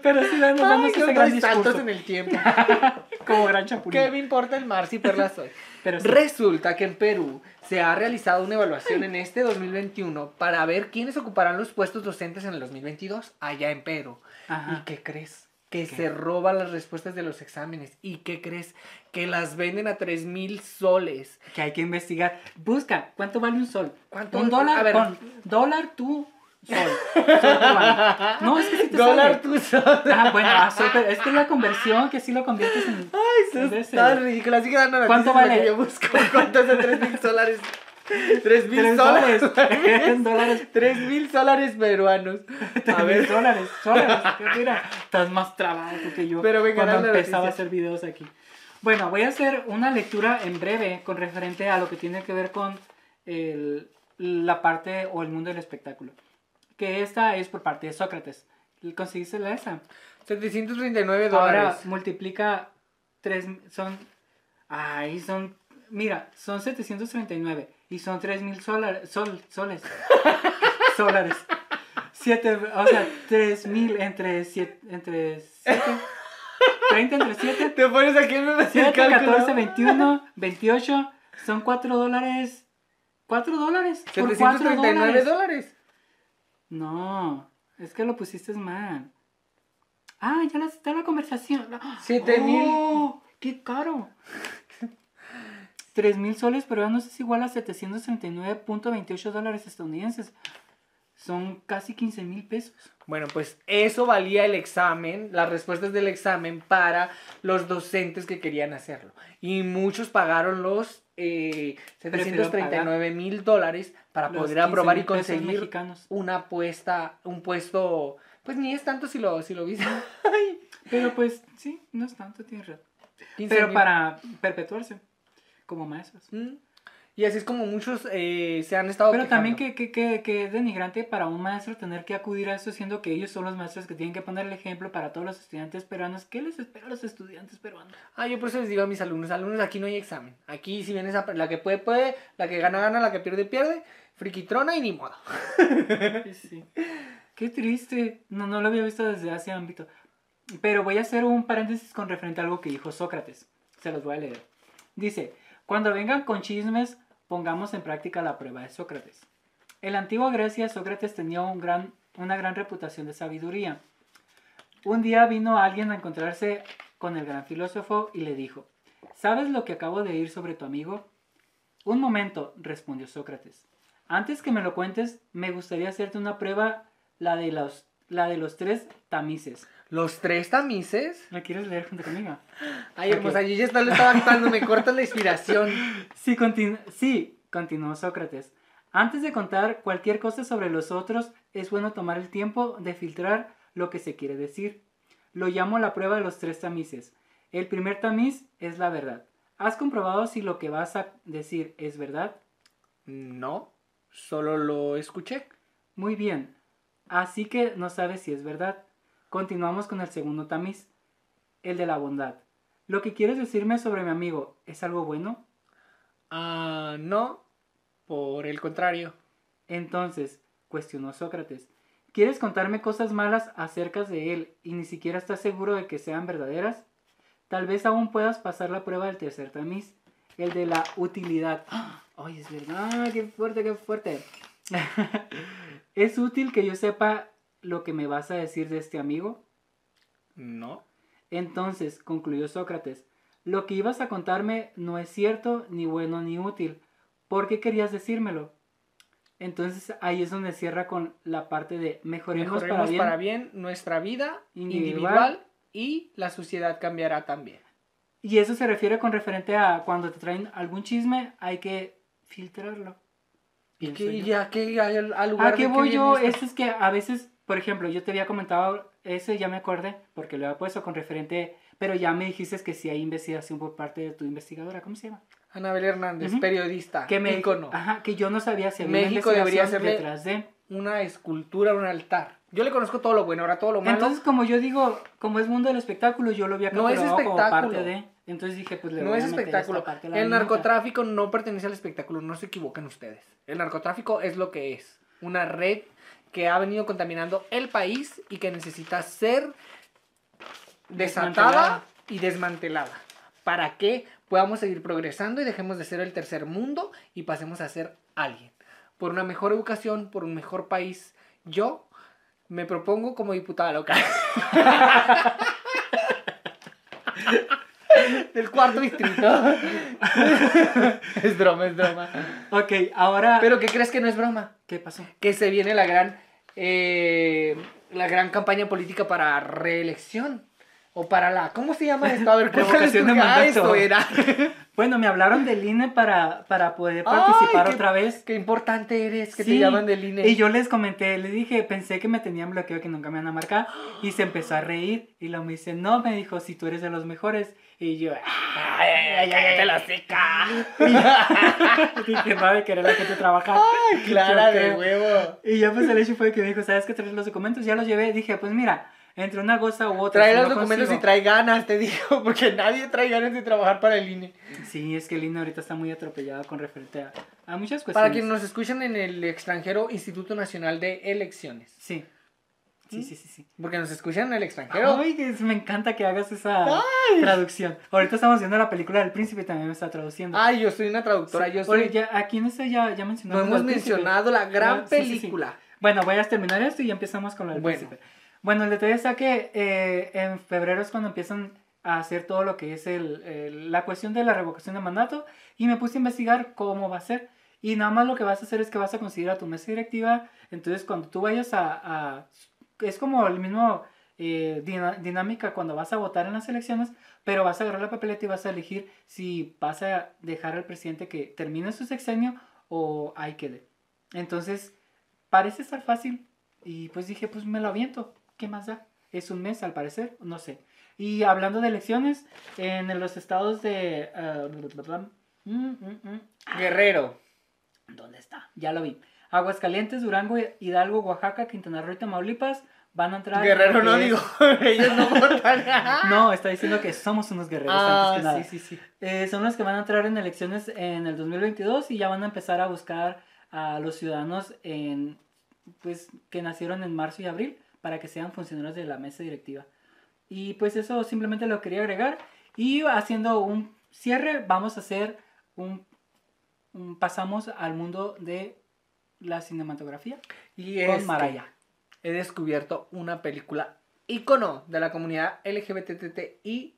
Pero sí, Ay, damos yo ese gran discurso. en el tiempo. Como gran chapulín. ¿Qué me importa el mar si perla soy? Pero sí. Resulta que en Perú se ha realizado una evaluación en este 2021 para ver quiénes ocuparán los puestos docentes en el 2022 allá en Perú. Ajá. ¿Y qué crees? Que se roban las respuestas de los exámenes. ¿Y qué crees? Que las venden a 3 mil soles. Que hay que investigar. Busca, ¿cuánto vale un sol? ¿Cuánto? Un dólar, A ver. con dólar tú, sol. Sol, ¿cuánto vale? No, es que sí te Dólar sale. tu sol. Ah, bueno, ah, sol, es que es la conversión que sí lo conviertes en... Ay, eso en es ese. tan ridículo. Así que dando ¿Cuánto noticias lo vale? que yo busco. ¿Cuánto es de 3 mil dólares? 3 Tres mil dólares. dólares. En dólares. 3 mil dólares peruanos. A ver. dólares, dólares. Mira, estás más trabado que yo Pero venga, cuando empezaba a hacer videos aquí. Bueno, voy a hacer una lectura en breve con referente a lo que tiene que ver con el- la parte o el mundo del espectáculo. Que esta es por parte de Sócrates. ¿Conseguiste la esa? 739 Ahora dólares. multiplica tres, son, ay, son, mira, son 739 y son 3000 solar, sol, soles, solares. Siete, o sea, 3000 entre 7, entre 7, 30 entre 7, Te pones aquí en el 7, cálculo. 14, 21, 28, son 4 dólares. 4 dólares. Por 4 739 dólares. dólares. No, es que lo pusiste mal. Ah, ya la- está la conversación. Siete mil. ¡Oh! ¡Qué caro! 3 mil soles peruanos es igual a 739.28 dólares estadounidenses. Son casi 15 mil pesos. Bueno, pues eso valía el examen, las respuestas del examen para los docentes que querían hacerlo. Y muchos pagaron los eh, Prefirieron 739 mil dólares para poder aprobar y 15,000 pesos conseguir mexicanos. una puesta, un puesto, pues ni es tanto si lo, si lo viste. Pero pues, sí, no es tanto, tienes razón. 15 Pero para perpetuarse como maestros. Mm. Y así es como muchos eh, se han estado Pero también quejando. que, que, que, que es denigrante para un maestro tener que acudir a eso, siendo que ellos son los maestros que tienen que poner el ejemplo para todos los estudiantes peruanos. ¿Qué les espera a los estudiantes peruanos? Ah, yo por eso les digo a mis alumnos, alumnos, aquí no hay examen. Aquí si vienes a... La que puede, puede, la que gana, gana, la que pierde, pierde. Friquitrona y ni modo. Sí. Qué triste. No, no lo había visto desde ese ámbito. Pero voy a hacer un paréntesis con referente a algo que dijo Sócrates. Se los voy a leer. Dice, cuando vengan con chismes, pongamos en práctica la prueba de Sócrates. En la antigua Grecia, Sócrates tenía una gran reputación de sabiduría. Un día vino alguien a encontrarse con el gran filósofo y le dijo, ¿sabes lo que acabo de oír sobre tu amigo? Un momento, respondió Sócrates. Antes que me lo cuentes, me gustaría hacerte una prueba, la de los, la de los tres tamices. Los tres tamices. ¿La quieres leer junto conmigo? Ay, hermosa, yo ya está- lo estaba actuando, me cortas la inspiración. Sí, continu- sí, continuó Sócrates. Antes de contar cualquier cosa sobre los otros, es bueno tomar el tiempo de filtrar lo que se quiere decir. Lo llamo la prueba de los tres tamices. El primer tamiz es la verdad. ¿Has comprobado si lo que vas a decir es verdad? No, solo lo escuché. Muy bien. Así que no sabes si es verdad. Continuamos con el segundo tamiz, el de la bondad. ¿Lo que quieres decirme sobre mi amigo es algo bueno? Ah, no, por el contrario. Entonces, cuestionó Sócrates, ¿quieres contarme cosas malas acerca de él y ni siquiera estás seguro de que sean verdaderas? Tal vez aún puedas pasar la prueba del tercer tamiz, el de la utilidad. ¡Ay, es verdad! ¡Qué fuerte, qué fuerte! ¿Es útil que yo sepa lo que me vas a decir de este amigo? No. Entonces, concluyó Sócrates, lo que ibas a contarme no es cierto, ni bueno, ni útil. ¿Por qué querías decírmelo? Entonces ahí es donde cierra con la parte de mejoremos, Mejoremos para bien. para bien nuestra vida Individual. individual y la sociedad cambiará también. Y eso se refiere con referente a cuando te traen algún chisme, hay que filtrarlo. ¿Y Pienso qué, yo. ya qué al, al lugar ¿A qué voy yo? Eso es que a veces, por ejemplo, yo te había comentado, ese ya me acordé, porque lo había puesto con referente, pero ya me dijiste que si hay investigación por parte de tu investigadora, ¿cómo se llama? Anabel Hernández, periodista, Que me ícono. Ajá, que yo no sabía si había una México debería hacerle- detrás de. Una escultura, un altar. Yo le conozco todo lo bueno, ahora todo lo malo. Entonces, como yo digo, como es mundo del espectáculo, yo lo había No es catalogado como espectáculo. parte de. Entonces dije, pues le no voy es a meter espectáculo. esta parte la El narcotráfico no pertenece al espectáculo, no se equivoquen ustedes. El narcotráfico es lo que es. Una red que ha venido contaminando el país y que necesita ser desatada Desmantelada. y desmantelada. Para que podamos seguir progresando y dejemos de ser el tercer mundo y pasemos a ser alguien. Por una mejor educación, por un mejor país. Yo me propongo como diputada local. Del cuarto distrito. es broma, es broma. Ok, ahora. Pero ¿qué crees que no es broma? ¿Qué pasó? Que se viene la gran, eh, la gran campaña política para reelección. O para la, ¿cómo se llama? A ver, cuéntales Revocación de ah, mandato. era. Bueno, me hablaron del INE para, para poder participar Ay, qué- otra vez. Qué importante eres, que te Sí, llaman del INE. Y yo les comenté, les dije, pensé que me tenían bloqueado, que nunca me van a marcar. Y se empezó a reír. Y luego me dice, no, me dijo, si tú eres de los mejores. Y yo, Ay, ay, ay, cállate la seca. dije, no, de querer la gente trabajar. Ay, Clara Yo de creo. huevo. Y ya pues el hecho fue que me dijo, ¿sabes qué? Traes los documentos. Ya los llevé. Dije, pues mira, entre una cosa u otra. Trae si los no documentos consigo- y trae ganas, te digo, porque nadie trae ganas de trabajar para el INE. Sí, es que el INE ahorita está muy atropellado con referente a, a muchas cuestiones. Para quienes nos escuchan en el extranjero, Instituto Nacional de Elecciones. Sí. Sí, ¿Mm? sí, sí, sí. Porque nos escuchan en el extranjero. Ay, me encanta que hagas esa traducción. Ahorita estamos viendo la película del príncipe y también me está traduciendo. Ay, yo soy una traductora, Sí. yo soy... Oye, ya, aquí en este ya, ya no hemos príncipe. mencionado la gran Ah, sí, sí, sí. película. Bueno, voy a terminar esto y ya empezamos con lo del Bueno. príncipe. Bueno, el detalle está que eh, en febrero es cuando empiezan a hacer todo lo que es el, el- la cuestión de la revocación de mandato y me puse a investigar cómo va a ser. Y nada más lo que vas a hacer es que vas a conseguir a tu mesa directiva. Entonces, cuando tú vayas a... a- es como el mismo eh, dinámica cuando vas a votar en las elecciones, pero vas a agarrar la papeleta y vas a elegir si vas a dejar al presidente que termine su sexenio o ahí quede. Entonces, parece estar fácil. Y pues dije, pues me lo aviento. ¿Qué más da? Es un mes al parecer, no sé. Y hablando de elecciones, en los estados de... ah, mm, mm, mm, Guerrero. ¿Dónde está? Ya lo vi. Aguascalientes, Durango, Hidalgo, Oaxaca, Quintana Roo y Tamaulipas van a entrar... en Guerrero no es- digo, ellos no votan. No, está diciendo que somos unos guerreros Ah, antes que nada. sí, sí, sí. Eh, son los que van a entrar en elecciones en el 2022 y ya van a empezar a buscar a los ciudadanos en, pues, que nacieron en marzo y abril para que sean funcionarios de la mesa directiva. Y pues eso simplemente lo quería agregar. Y haciendo un cierre, vamos a hacer un, un- pasamos al mundo de la cinematografía Y con es Maraya. he descubierto una película icono de la comunidad LGBTTIQ+.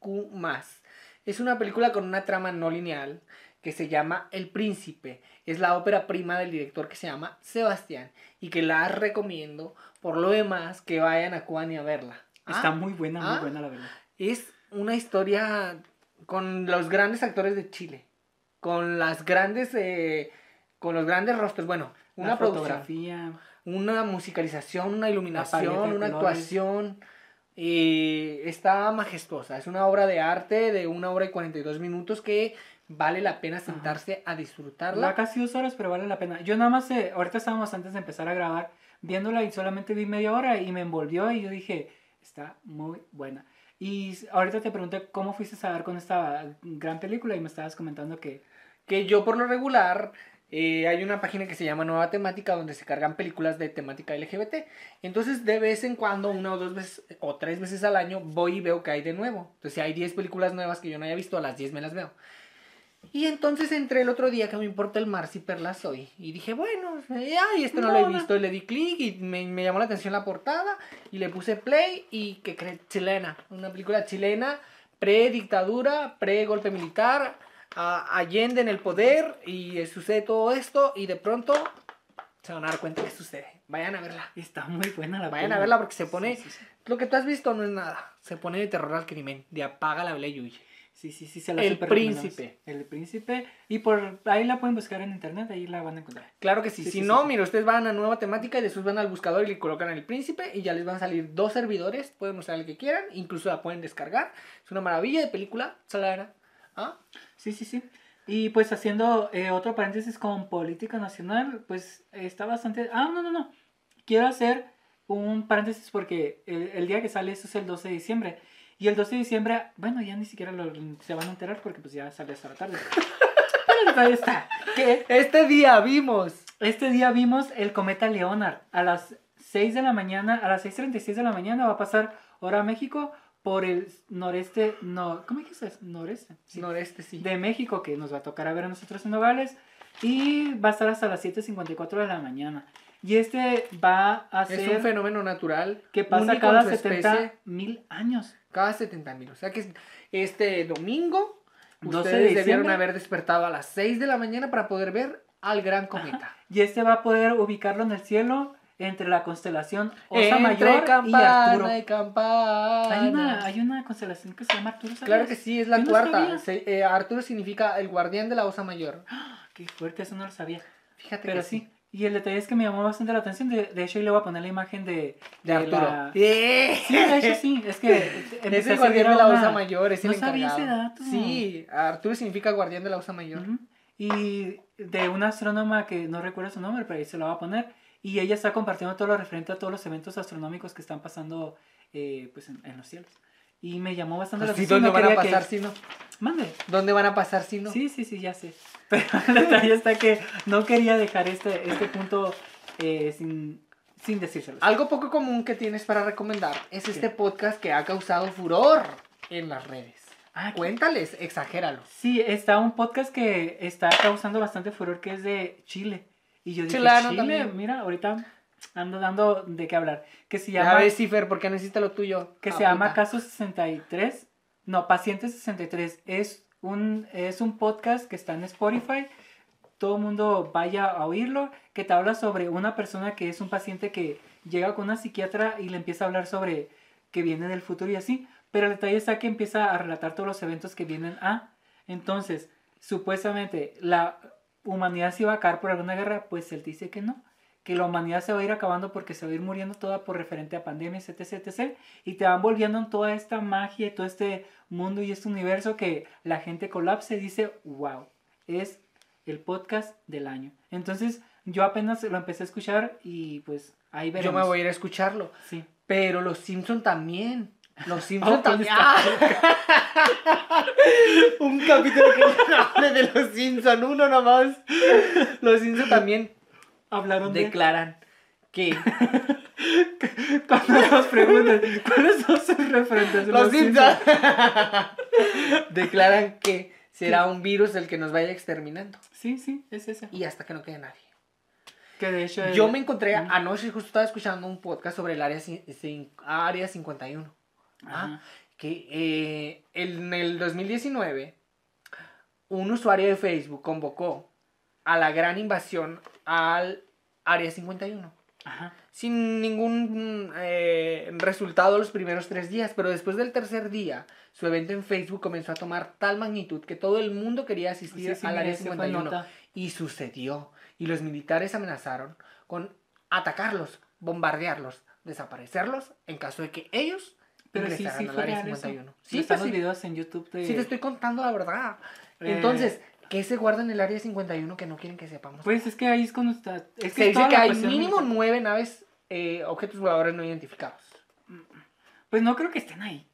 Es una película con una trama no lineal que se llama El Príncipe. Es la ópera prima del director que se llama Sebastián y que la recomiendo. Por lo demás, que vayan a Cuani a verla. Está Ah, muy buena, muy ah. buena la verdad. Es una historia con los grandes actores de Chile. Con las grandes... eh, con los grandes rostros. Bueno, una la fotografía. una musicalización, una iluminación, una actuación. eh, está majestuosa. Es una obra de arte de una hora y 42 minutos que vale la pena sentarse a disfrutarla. casi dos horas, pero vale la pena. Yo nada más, eh, ahorita estábamos antes de empezar a grabar, viéndola y solamente vi media hora y me envolvió y yo dije, está muy buena. Y ahorita te pregunté cómo fuiste a ver con esta gran película y me estabas comentando que... Que yo por lo regular eh, hay una página que se llama Nueva Temática donde se cargan películas de temática LGBT. Entonces de vez en cuando, una o dos veces o tres veces al año, voy y veo que hay de nuevo. Entonces si hay 10 películas nuevas que yo no haya visto, a las 10 me las veo. Y entonces entré el otro día que me importa el mar si perla soy. Y dije, bueno, ay, esto no, lo No, he no. visto. Y le di clic y me, me llamó la atención la portada. Y le puse play y que cree chilena. Una película chilena, pre-dictadura, pre-golpe militar, a Allende en el poder. Y eh, sucede todo esto. Y de pronto se van a dar cuenta que sucede. Vayan a verla. Está muy buena la Vayan a verla porque se pone. Sí, sí, sí. Lo que tú has visto no es nada. Se pone de terror al crimen. De apaga la vela y huye. Sí, sí, sí, se la El. Príncipe. El príncipe. Y por ahí la pueden buscar en internet, ahí la van a encontrar. Claro que sí. Sí, si sí, no, sí. mira, ustedes van a nueva temática y después van al buscador y le colocan el príncipe y ya les van a salir dos servidores. Pueden usar el que quieran, incluso la pueden descargar. Es una maravilla de película. Salara. ¿Ah? Sí, sí, sí. Y pues haciendo eh, otro paréntesis con política nacional, pues está bastante... Ah, no, no, no. Quiero hacer un paréntesis porque el, el día que sale es el 12 de diciembre. Y el 12 de diciembre, bueno, ya ni siquiera lo- se van a enterar porque pues ya sale hasta la tarde. Pero detalle está que Este día vimos. este día vimos el cometa Leonard. A las 6 de la mañana, a las 6.36 de la mañana va a pasar hora México por el noreste, no, ¿cómo dijiste? Noreste. Sí Noreste, sí. de México que nos va a tocar a ver a nosotros en Nogales y va a estar hasta las 7.54 de la mañana. Y este va a Es ser un fenómeno natural. que pasa cada en su 70 especie, mil años. cada 70 mil. O sea que este domingo 12 de ustedes debieron diciembre. haber despertado a las 6 de la mañana para poder ver al gran cometa. Y este va a poder ubicarlo en el cielo entre la constelación Osa Entre Mayor y Arturo. y campana. Hay una, hay una constelación que se llama Arturo, ¿sabías? Claro que sí, es la Yo cuarta. Se- eh, Arturo significa el guardián de la osa mayor. Qué fuerte, eso no lo sabía. Fíjate Pero que sí. Y el detalle es que me llamó bastante la atención. De, de hecho, ahí le voy a poner la imagen de, De Arturo. la- ¡Eh! Sí, de hecho sí. Es que Es el guardián de la una- osa mayor, es el No sabía ese dato. Sí, Arturo significa guardián de la osa mayor. Y de una astrónoma que no recuerdo su nombre, pero ahí se lo va a poner. Y ella está compartiendo todo lo referente a todos los eventos astronómicos que están pasando eh, pues en, en los cielos. Y me llamó bastante la Así, atención. ¿dónde no van a quería que- pasar si no? Mande. ¿Dónde van a pasar si no? Sí, sí, sí, ya sé. Pero el detalle está que no quería dejar este, este punto eh, sin, sin decírselo. Algo poco común que tienes para recomendar es ¿Qué? este podcast que ha causado furor en las redes. Ah, Cuéntales, exagéralo. Sí, está un podcast que está causando bastante furor que es de Chile. Y yo dije, Chileno Chile, también. mira, ahorita ando dando de qué hablar. Que se llama, ves, Cifer, porque necesita lo tuyo. que Ah, se llama. Caso 63. No, Paciente 63. Es un, es un podcast que está en Spotify. Todo el mundo vaya a oírlo. Que te habla sobre una persona que es un paciente que llega con una psiquiatra y le empieza a hablar sobre que viene del futuro y así. Pero el detalle está que empieza a relatar todos los eventos que vienen a. Entonces, supuestamente la humanidad se iba a acabar por alguna guerra, pues él dice que no. Que la humanidad se va a ir acabando porque se va a ir muriendo toda por referente a pandemias, etc, etc. Y te van volviendo en toda esta magia y todo este mundo y este universo que la gente colapse y dice, wow, es el podcast del año. Entonces, yo apenas lo empecé a escuchar y pues ahí Yo veremos. me voy a ir a escucharlo. Sí. Pero los Simpson también. Los Simpson Oh, ¿dónde también. Un capítulo que hable de los Simpson, uno nomás. Los Simpson también Hablaron de... declaran que Cuando nos preguntan, ¿cuáles son sus referentes? los Simpson Simpsons? declaran que será un virus el que nos vaya exterminando Sí, sí, es ese. y hasta que no quede nadie. Que de hecho... Yo me encontré anoche justo estaba escuchando un podcast sobre el área área 51. Ajá. Ah, que eh, en el 2019 un usuario de Facebook convocó a la gran invasión al Área 51. Ajá. Sin ningún eh, resultado los primeros tres días, pero después del tercer día, su evento en Facebook comenzó a tomar tal magnitud que todo el mundo quería asistir Sí, sí, al Área ese fue 51. nota. Y sucedió. Y los militares amenazaron con atacarlos, bombardearlos, desaparecerlos en caso de que ellos Pero sí, sí fue real eso. 51. Sí, Sí, están pues los videos en YouTube de... Sí, te estoy contando la verdad. Eh, Entonces, ¿qué se guarda en el Área 51 que no quieren que sepamos? Pues es que ahí es cuando está... Es se es dice que hay mínimo nueve naves, eh, objetos voladores no identificados. Pues no creo que estén ahí.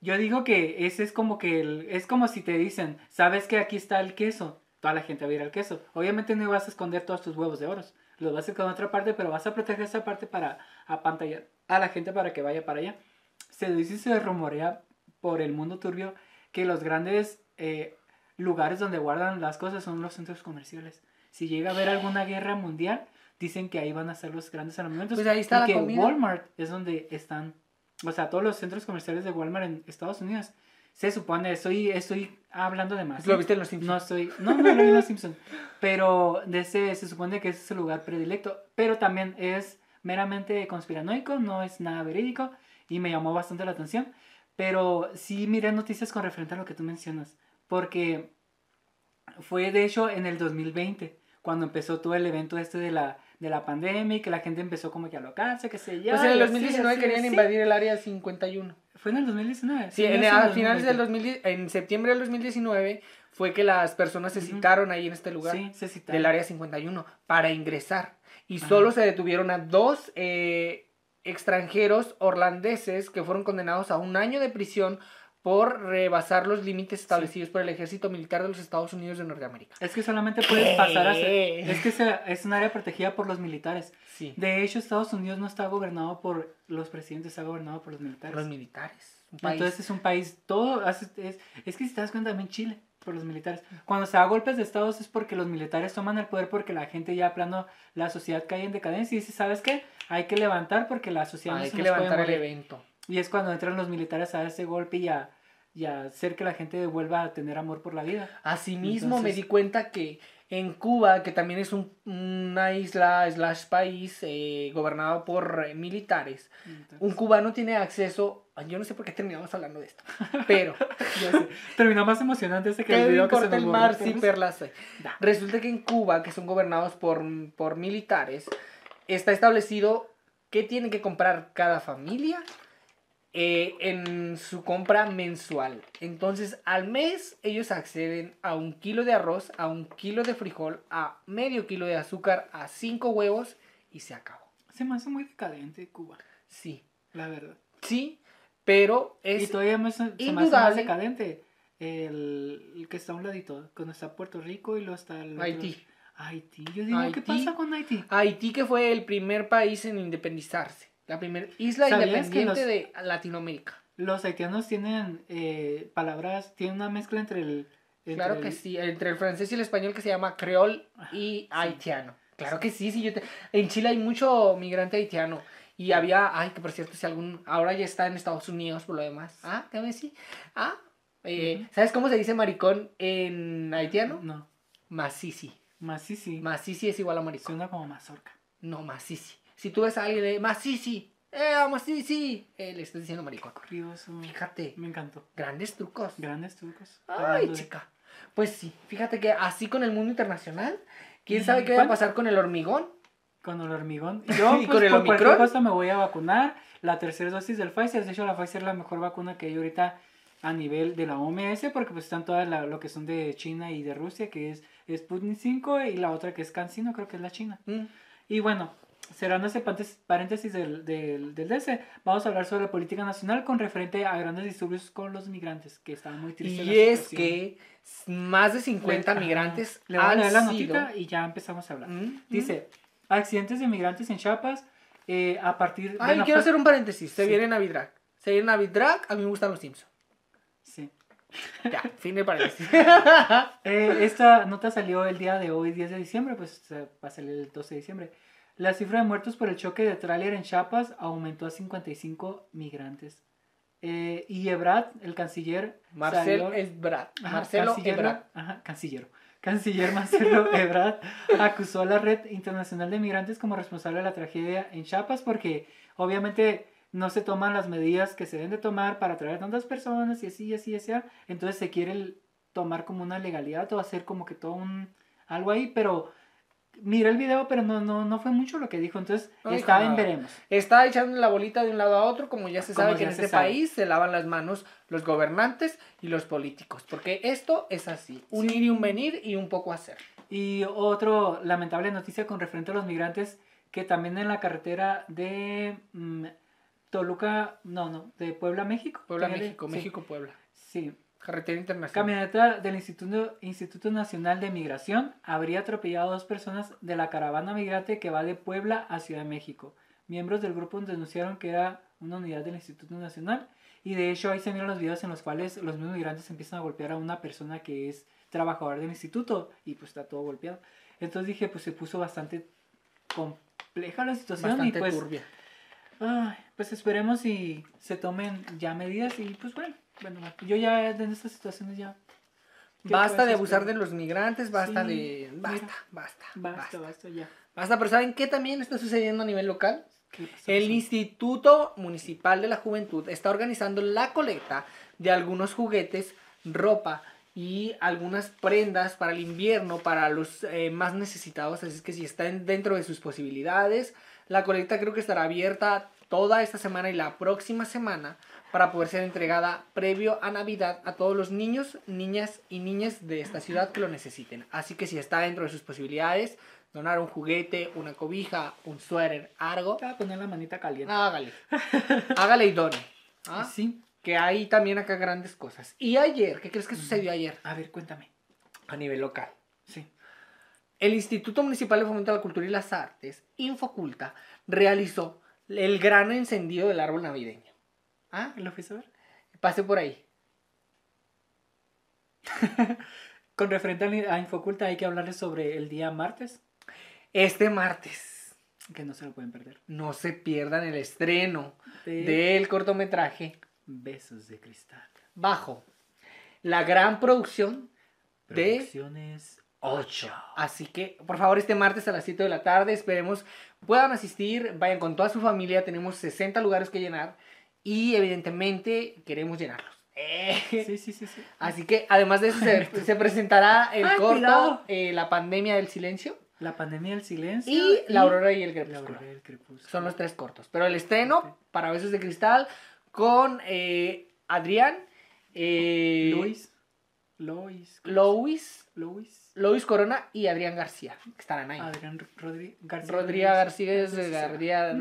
Yo digo que ese es como que el, es como si te dicen, sabes que aquí está el queso, toda la gente va a ir al queso. Obviamente no vas a esconder todos tus huevos de oro, los vas a esconder en otra parte, pero vas a proteger esa parte para apantallar a la gente para que vaya para allá. Se dice y se rumorea por el mundo turbio que los grandes eh, lugares donde guardan las cosas son los centros comerciales. Si llega a haber alguna guerra mundial, dicen que ahí van a ser los grandes armamentos. Pues ahí está y la que comida. Walmart es donde están, o sea, todos los centros comerciales de Walmart en Estados Unidos. Se supone, estoy, estoy hablando de más. ¿Lo ¿eh? viste en los Simpsons? No estoy, no, no lo vi en los Simpsons. Pero de ese, se supone que ese es el lugar predilecto. Pero también es meramente conspiranoico, no es nada verídico. Y me llamó bastante la atención. Pero sí miré noticias con referente a lo que tú mencionas. Porque fue de hecho en el 2020, cuando empezó todo el evento este de la, de la pandemia y que la gente empezó como que a alocarse, que se ya. Pues en el y así, 2019 así, querían así. invadir el Área 51. Fue en el 2019. Sí, en, a finales del 2020. 2010, en septiembre del 2019 fue que las personas se citaron ahí en este lugar Sí, se citaron. del Área 51 para ingresar. Y Ajá. solo se detuvieron a dos eh, extranjeros holandeses que fueron condenados a un año de prisión por rebasar los límites establecidos por el ejército militar de los Estados Unidos de Norteamérica. Es que solamente puedes pasar a ser... Es que se- es un área protegida por los militares. Sí. De hecho, Estados Unidos no está gobernado por los presidentes, está gobernado por los militares. Los militares. Entonces es un país, todo, es, es que si te das cuenta también Chile, por los militares. Cuando se da golpes de estados es porque los militares toman el poder porque la gente ya plano, la sociedad cae en decadencia y dice, ¿sabes qué? Hay que levantar porque la sociedad no Hay se que nos levantar el morir". evento. Y es cuando entran los militares a ese golpe y a, y a hacer que la gente vuelva a tener amor por la vida. Asimismo, me di cuenta que En Cuba, que también es un- una isla slash país eh, gobernado por eh, militares, un cubano tiene acceso... ay, Yo no sé por qué terminamos hablando de esto, pero... Terminó más emocionante ese que ¿Qué el video que se el mar si perlas? Da. Resulta que en Cuba, que son gobernados por, por militares, está establecido qué tiene que comprar cada familia eh, en su compra mensual. Entonces, al mes ellos acceden a un kilo de arroz, a un kilo de frijol, a medio kilo de azúcar, a cinco huevos y se acabó. Se me hace muy decadente Cuba, Sí, la verdad. sí, pero y es... todavía más, se me hace más decadente el, el que está a un ladito, cuando está Puerto Rico y luego está el otro- Haití. Yo digo, ¿qué Haití. pasa con Haití? Haití que fue el primer país en independizarse. La primera isla ¿Sabías que independiente los- de Latinoamérica. Los haitianos tienen eh, palabras, tienen una mezcla entre el... entre Claro que sí, entre el francés y el español que se llama creol y Ah, sí. haitiano. Claro que sí, sí, yo te- en Chile hay mucho migrante haitiano. Y había, ay, que por cierto, si algún, ahora ya está en Estados Unidos por lo demás. Ah, ¿qué me decís? Ah, eh. ¿sabes cómo se dice maricón en haitiano? No, Masisi. sí, sí. Masisi es igual a maricón. Suena como mazorca. No, masisi. Si tú ves a alguien de masisi, eh, masisi, eh, le estás diciendo maricón. Curioso. Fíjate, Me encantó. grandes trucos. Grandes trucos. Ay, chica. Pues sí, fíjate que así con el mundo internacional, ¿quién ¿Y sabe qué va a pasar con el hormigón? Con el hormigón. Yo, ¿Y pues, con el por cualquier cosa me voy a vacunar. La tercera dosis del Pfizer. De hecho, la Pfizer es la mejor vacuna que hay ahorita a nivel de la OMS. Porque pues están todas la- lo que son de China y de Rusia, que es Sputnik 5. Y la otra que es CanSino, creo que es la China. Mm. Y bueno, cerrando ese paréntesis del, del, del DC, vamos a hablar sobre la política nacional con referente a grandes disturbios con los migrantes, que estaban muy tristes. Y es que más de 50 Ajá. migrantes Le voy a leer la notita y ya empezamos a hablar. Mm, Dice, accidentes de migrantes en Chiapas eh, a partir... Ay, quiero hacer un paréntesis. Se Sí. viene Navidrag. Se viene Navidrag, a mí me gustan los Simpsons. Sí. Ya, fin de paréntesis. Eh, esta nota salió el día de hoy, 10 de diciembre, pues va a salir el 12 de diciembre. La cifra de muertos por el choque de tráiler en Chiapas aumentó a 55 migrantes. Eh, y Ebrard, el canciller... Marcel salió-. Ajá, Marcelo canciller-. Ajá, canciller. Canciller Marcelo Ebrard acusó a la Red Internacional de Migrantes como responsable de la tragedia en Chiapas porque obviamente no se toman las medidas que se deben de tomar para traer tantas personas y así, y así, y así. Entonces se quiere tomar como una legalidad o hacer como que todo un algo ahí, pero mira el video, pero no, no, no fue mucho lo que dijo. Entonces dijo está en veremos. Está echando la bolita de un lado a otro, como ya se Como sabe que en este sabe. país se lavan las manos los gobernantes y los políticos. Porque esto es así. Un Sí. ir y un venir y un poco hacer. Y otro lamentable noticia con referente a los migrantes, que también en la carretera de mm, Toluca, no, no, de Puebla, México. Puebla, México, sí, México, Puebla. Sí. Carretera internacional. Camioneta del Instituto, Instituto Nacional de Migración habría atropellado a dos personas de la caravana migrante que va de Puebla a Ciudad de México. Miembros del grupo denunciaron que era una unidad del Instituto Nacional y de hecho ahí se miran los videos en los cuales los mismos migrantes empiezan a golpear a una persona que es trabajador del instituto y pues está todo golpeado. Entonces dije, pues se puso bastante compleja la situación Bastante y pues, turbia. ay, pues esperemos y se tomen ya medidas y pues bueno, bueno, yo ya en estas situaciones ya... ¿qué Basta de abusar de los migrantes, basta Sí, de... Basta, mira. basta, Basta, basta. basta, ya. Basta, pero ¿saben qué también está sucediendo a nivel local? El Instituto Municipal de la Juventud está organizando la colecta de algunos juguetes, ropa y algunas prendas para el invierno para los eh, más necesitados. Así que si están dentro de sus posibilidades, la colecta creo que estará abierta toda esta semana y la próxima semana para poder ser entregada previo a Navidad a todos los niños, niñas y niñas de esta ciudad que lo necesiten. Así que si está dentro de sus posibilidades, donar un juguete, una cobija, un suéter, algo, Te voy a poner la manita caliente. Hágale. Hágale y done. ¿Ah? Sí. Que hay también acá grandes cosas. Y ayer, ¿qué crees que sucedió ayer A ver, cuéntame. a nivel local? Sí. El Instituto Municipal de Fomento a la Cultura y las Artes, Infoculta, realizó el gran encendido del árbol navideño. ¿Ah? ¿Lo fuiste a ver? Pase por ahí. Con referente a a Infoculta hay que hablarles sobre el día martes, Este martes, que no se lo pueden perder. no se pierdan el estreno De del cortometraje Besos de Cristal. bajo la gran producción de Producciones 8. Así que, por favor, este martes a las 7 de la tarde, esperemos puedan asistir, vayan con toda su familia, tenemos 60 lugares que llenar y evidentemente queremos llenarlos. Eh, Sí, sí, sí, sí. Así que, además de eso, se, se presentará el Ay, corto eh, La pandemia del silencio La pandemia del silencio. y La aurora y el La crepúsculo. aurora del crepúsculo. Son los tres cortos. Pero el estreno para Besos de Cristal con eh, Adrián, eh, Luis. Lois. Lois, Lois. Lois Corona y Adrián García, que estarán ahí. Adrián Rodríguez García. Rodríguez. García-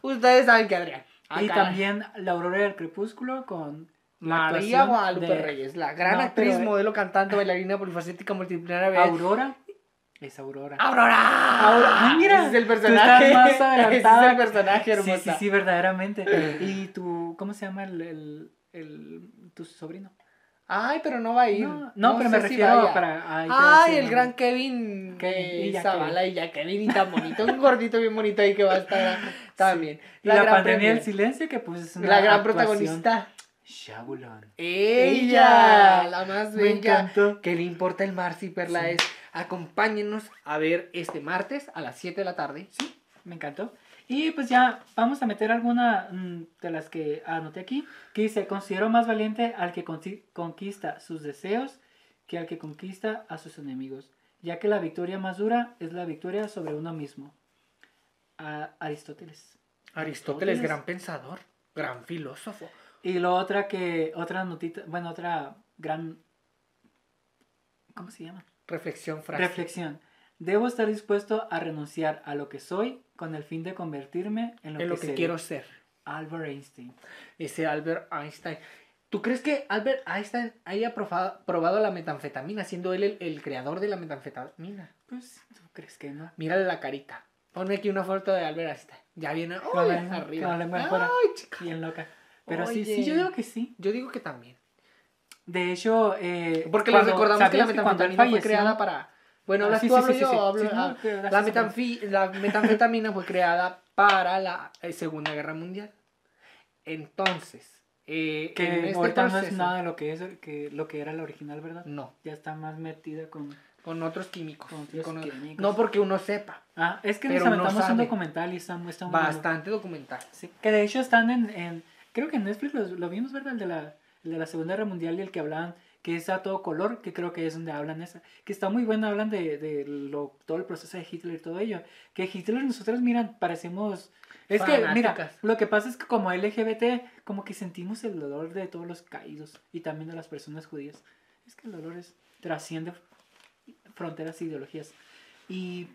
Ustedes saben que Adrián. Ah, Y caray. también La Aurora del Crepúsculo con María Guadalupe de Reyes, la gran No, actriz, pero- modelo, cantante, bailarina, polifacética, multidisciplinaria. Aurora. Es Aurora. ¡Aurora! Aurora. Ay, mira, Ese es el tú personaje. estás más Ese es el personaje, Sí, hermosa. sí, sí, verdaderamente. ¿Y tu, cómo se llama el, el, el- tu sobrino? Ay, pero no va a ir. No, no, pero me si refiero vaya. para... ay, Ay, el gran. Kevin, Kevin, eh, y ya Zavala y ya Kevin y tan bonito, un gordito bien bonito ahí que va a estar también. Y la, gran pandemia del silencio que pues es una La gran actuación. protagonista. Shabulon. Ella, la más Me bella. encantó. ¿Qué le importa el mar si Perla Sí. es? Acompáñenos a ver este martes a las 7 de la tarde. Sí, me encantó. Y pues ya vamos a meter alguna mm, de las que anoté aquí. Que dice, considero más valiente al que conquista sus deseos que al que conquista a sus enemigos. Ya que la victoria más dura es la victoria sobre uno mismo. A Aristóteles. Aristóteles, Aristóteles. gran pensador, gran filósofo. Y lo otra que, otra notita, bueno, otra gran, ¿cómo se llama? Reflexión frase. Reflexión. Debo estar dispuesto a renunciar a lo que soy con el fin de convertirme en lo, en lo que, quiero ser. Albert Einstein. Ese Albert Einstein. ¿Tú crees que Albert Einstein haya probado la metanfetamina, siendo él el, el creador de la metanfetamina? Pues, ¿tú crees que no? Mírale la carita. Ponme aquí una foto de Albert Einstein. Ya viene lengua- arriba. Ay, chica. Bien loca. Pero sí, Oye. sí, yo digo que sí. Yo digo que también. De hecho, eh, Porque les recordamos que la ¿sabías cuando él metanfetamina fue creada para... Bueno, Ah, sí, tú, sí, hablo sí, yo, hablo- no, ah, la, metanfi- la metanfetamina fue creada para la eh, Segunda Guerra Mundial. Entonces, eh, en Que este ahorita no es proceso- nada de lo que es que lo que era la original, ¿verdad? No, Ya está más metida con. con otros químicos. Con otros Con- químicos. No porque uno sepa. Ah, es que nos no aventamos un documental y está, muy. Bastante documental. Sí, que de hecho están en, en- creo que en Netflix lo, lo vimos, ¿verdad? El de, la, el de la Segunda Guerra Mundial y el que hablaban, que es a todo color, que creo que es donde hablan esa, que está muy bueno, hablan de, de lo, todo el proceso de Hitler y todo ello, que Hitler nosotros, miran, parecemos... Es que, mira, Fanáticas. lo que pasa es que como LGBT, como que sentimos el dolor de todos los caídos y también de las personas judías. Es que el dolor es, trasciende fronteras e ideologías. Y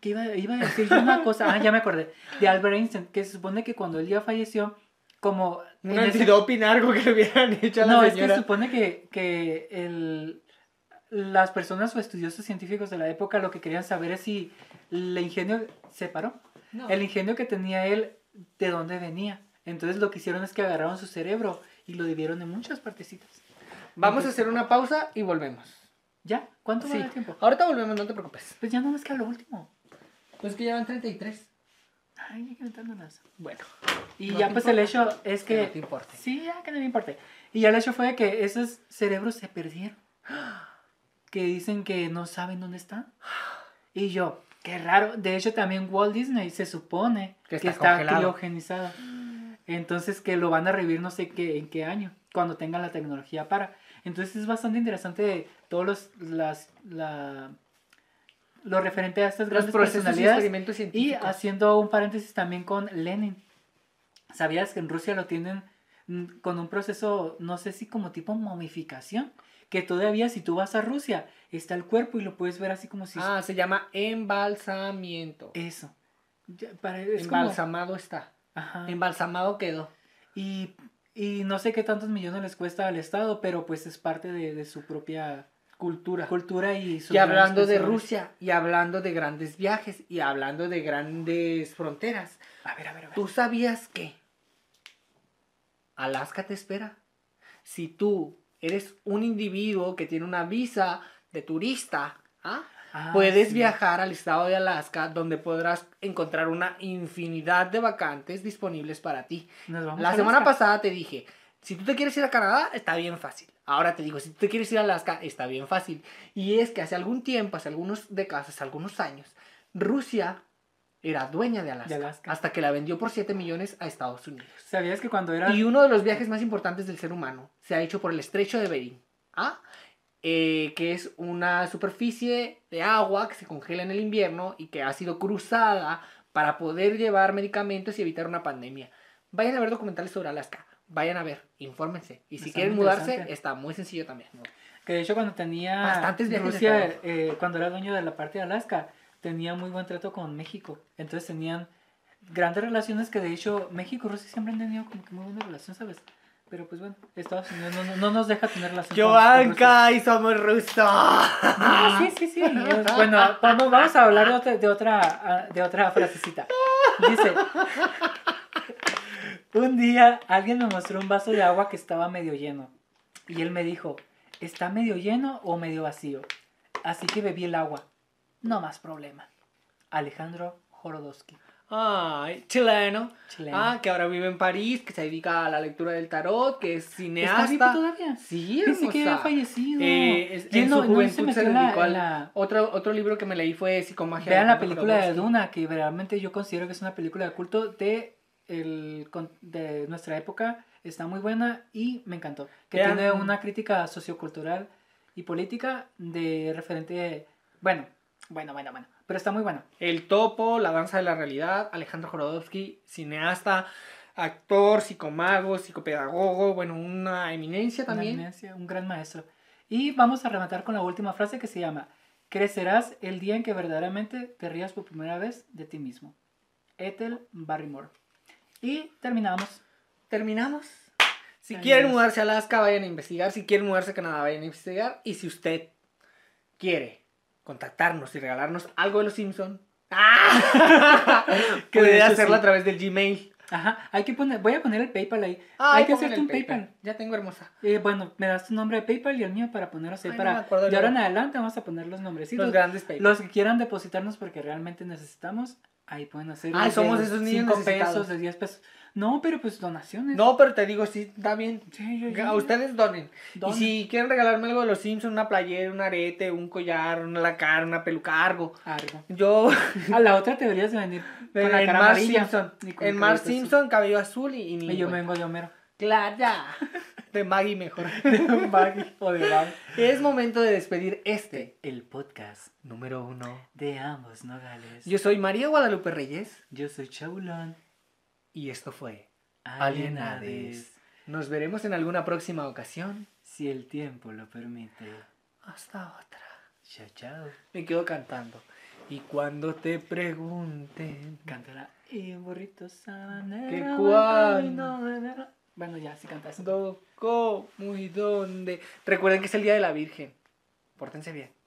que iba, iba a decir yo una cosa, ah, ya me acordé, de Albert Einstein, que se supone que cuando él ya falleció, como... Un antidoping algo que le hubieran hecho a la no, es que supone que, que el, las personas o estudiosos científicos de la época lo que querían saber es si el ingenio se paró. No. El ingenio que tenía él, ¿de dónde venía? Entonces lo que hicieron es que agarraron su cerebro y lo dividieron en muchas partecitas. Vamos a hacer una pausa y volvemos. ¿Ya? ¿Cuánto va Sí. de tiempo? Ahorita volvemos, no te preocupes. Pues ya no más que a lo último. Pues que ya van 33. Ay, que aventándolas. Bueno. Y No ya pues el importa. hecho es Que que... no te importe. Sí, ya que no me importe. Y ya el hecho fue que esos cerebros se perdieron. Que dicen que no saben dónde están. Y yo, qué raro. De hecho, también Walt Disney se supone Que que está criogenizado. Entonces que lo van a revivir no sé qué, en qué año, cuando tengan la tecnología para. Entonces es bastante interesante todos los, las, la, lo referente a estas grandes personalidades. Y haciendo un paréntesis también con Lenin. ¿Sabías que en Rusia lo tienen mm, con un proceso, no sé si como tipo momificación? Que todavía si tú vas a Rusia, está el cuerpo y lo puedes ver así como si... Ah, se llama embalsamiento. Eso. Ya, para- es como- Embalsamado está. Ajá. Embalsamado quedó. Y, y no sé qué tantos millones les cuesta al Estado, pero pues es parte de, de su propia Cultura. cultura y Y hablando de. Rusia, y hablando de grandes viajes, y hablando de grandes fronteras, A ver, a ver, a ver. ¿tú sabías que Alaska te espera? Si tú eres un individuo que tiene una visa de turista, ¿ah? Ah, puedes sí. viajar al estado de Alaska donde podrás encontrar una infinidad de vacantes disponibles para ti. Nos vamos La semana pasada te dije, si tú te quieres ir a Canadá, está bien fácil. Ahora te digo, si tú te quieres ir a Alaska, está bien fácil. Y es que hace algún tiempo, hace algunos décadas, hace algunos años, Rusia era dueña de Alaska, De Alaska. hasta que la vendió por 7 millones a Estados Unidos. ¿Sabías que cuando era... Y uno de los viajes más importantes del ser humano se ha hecho por el estrecho de Bering, ¿ah? Eh, que es una superficie de agua que se congela en el invierno y que ha sido cruzada para poder llevar medicamentos y evitar una pandemia. Vayan a ver documentales sobre Alaska, vayan a ver, infórmense. Y si Está quieren mudarse, está muy sencillo también. ¿no? Que de hecho cuando tenía Bastantes viajes de Rusia, eh, cuando era dueño de la parte de Alaska, tenía muy buen trato con México. Entonces tenían grandes relaciones que de hecho México y Rusia siempre han tenido como que muy buena relación, ¿sabes? Pero pues bueno, Estados Unidos no, no, no nos deja tener relación Rusia. y somos rusos. No, sí, sí, sí. Bueno, vamos, vamos a hablar de otra, de otra, de otra frasecita. Dice, un día alguien me mostró un vaso de agua que estaba medio lleno. Y él me dijo, ¿está medio lleno o medio vacío? Así que bebí el agua. No más problema. Alejandro Jorodowski. Ay, chileno. Chileno. Ah, que ahora vive en París, que se dedica a la lectura del tarot, que es ¿Está cineasta. vivo todavía? Sí, Pensé que había hermosa. fallecido. Eh, es- en no- su no juventud se se, metió la- dedicó en al... la- Otro, otro libro que me leí fue Psicomagia. Vean la película de. Duna, que realmente yo considero que es una película de culto de, el, de nuestra época. Está muy buena y me encantó. Que Vean- tiene una crítica sociocultural y política de referente... Bueno, bueno, bueno, bueno. Pero está muy buena. El Topo, La Danza de la Realidad, Alejandro Jorodowski, cineasta, actor, psicomago, psicopedagogo, bueno, una eminencia Una también. eminencia, un gran maestro. Y vamos a rematar con la última frase que se llama Crecerás el día en que verdaderamente te rías por primera vez de ti mismo. Ethel Barrymore. Y terminamos. Terminamos. Si quieren mudarse a Alaska, vayan a investigar. Si quieren mudarse a Canadá, vayan a investigar. Y si usted quiere contactarnos y regalarnos algo de los Simpson, ¡ah! que Pues debe eso hacerlo sí. a través del Gmail. Ajá, hay que poner, voy a poner el PayPal ahí. Ah, hay que hacerte un PayPal. Ya tengo hermosa. Eh, bueno, me das tu nombre de PayPal y el mío para ponerlos ahí. Ay, no para, acuerdo de ahora en adelante vamos a poner los nombrecitos. Los grandes PayPal. Los que quieran depositarnos porque realmente necesitamos, ahí pueden hacer. De somos esos niños 5 necesitados. pesos, de 10 pesos. No, pero pues donaciones. No, pero te digo, sí, está bien. Sí, yo- yo- A ustedes donen. Donen. Y si quieren regalarme algo de los Simpsons, una playera, un arete, un collar, una lacar, una peluca, algo. Algo. Yo, A la otra te deberías de venir con la en cara Mar amarilla. Simpson, en Mar. Simpson, cabello azul y, y ni Y yo bueno. vengo de Homero. Clara. De Maggie mejor. De Baggy o de Bag. es momento de despedir este El podcast número uno. de ambos nogales. Yo soy María Guadalupe Reyes Yo soy Chabulón. y esto fue Alienades. Alienades. Nos veremos en alguna próxima ocasión. Si el tiempo lo permite. Hasta otra. Chao, chao. Me quedo cantando. Y cuando te pregunten Cántala. Y burrito sabanero. ¿Qué va Bueno, ya, sí cantas. ¿Cuándo, cómo y dónde? Recuerden que es el Día de la Virgen. Pórtense bien.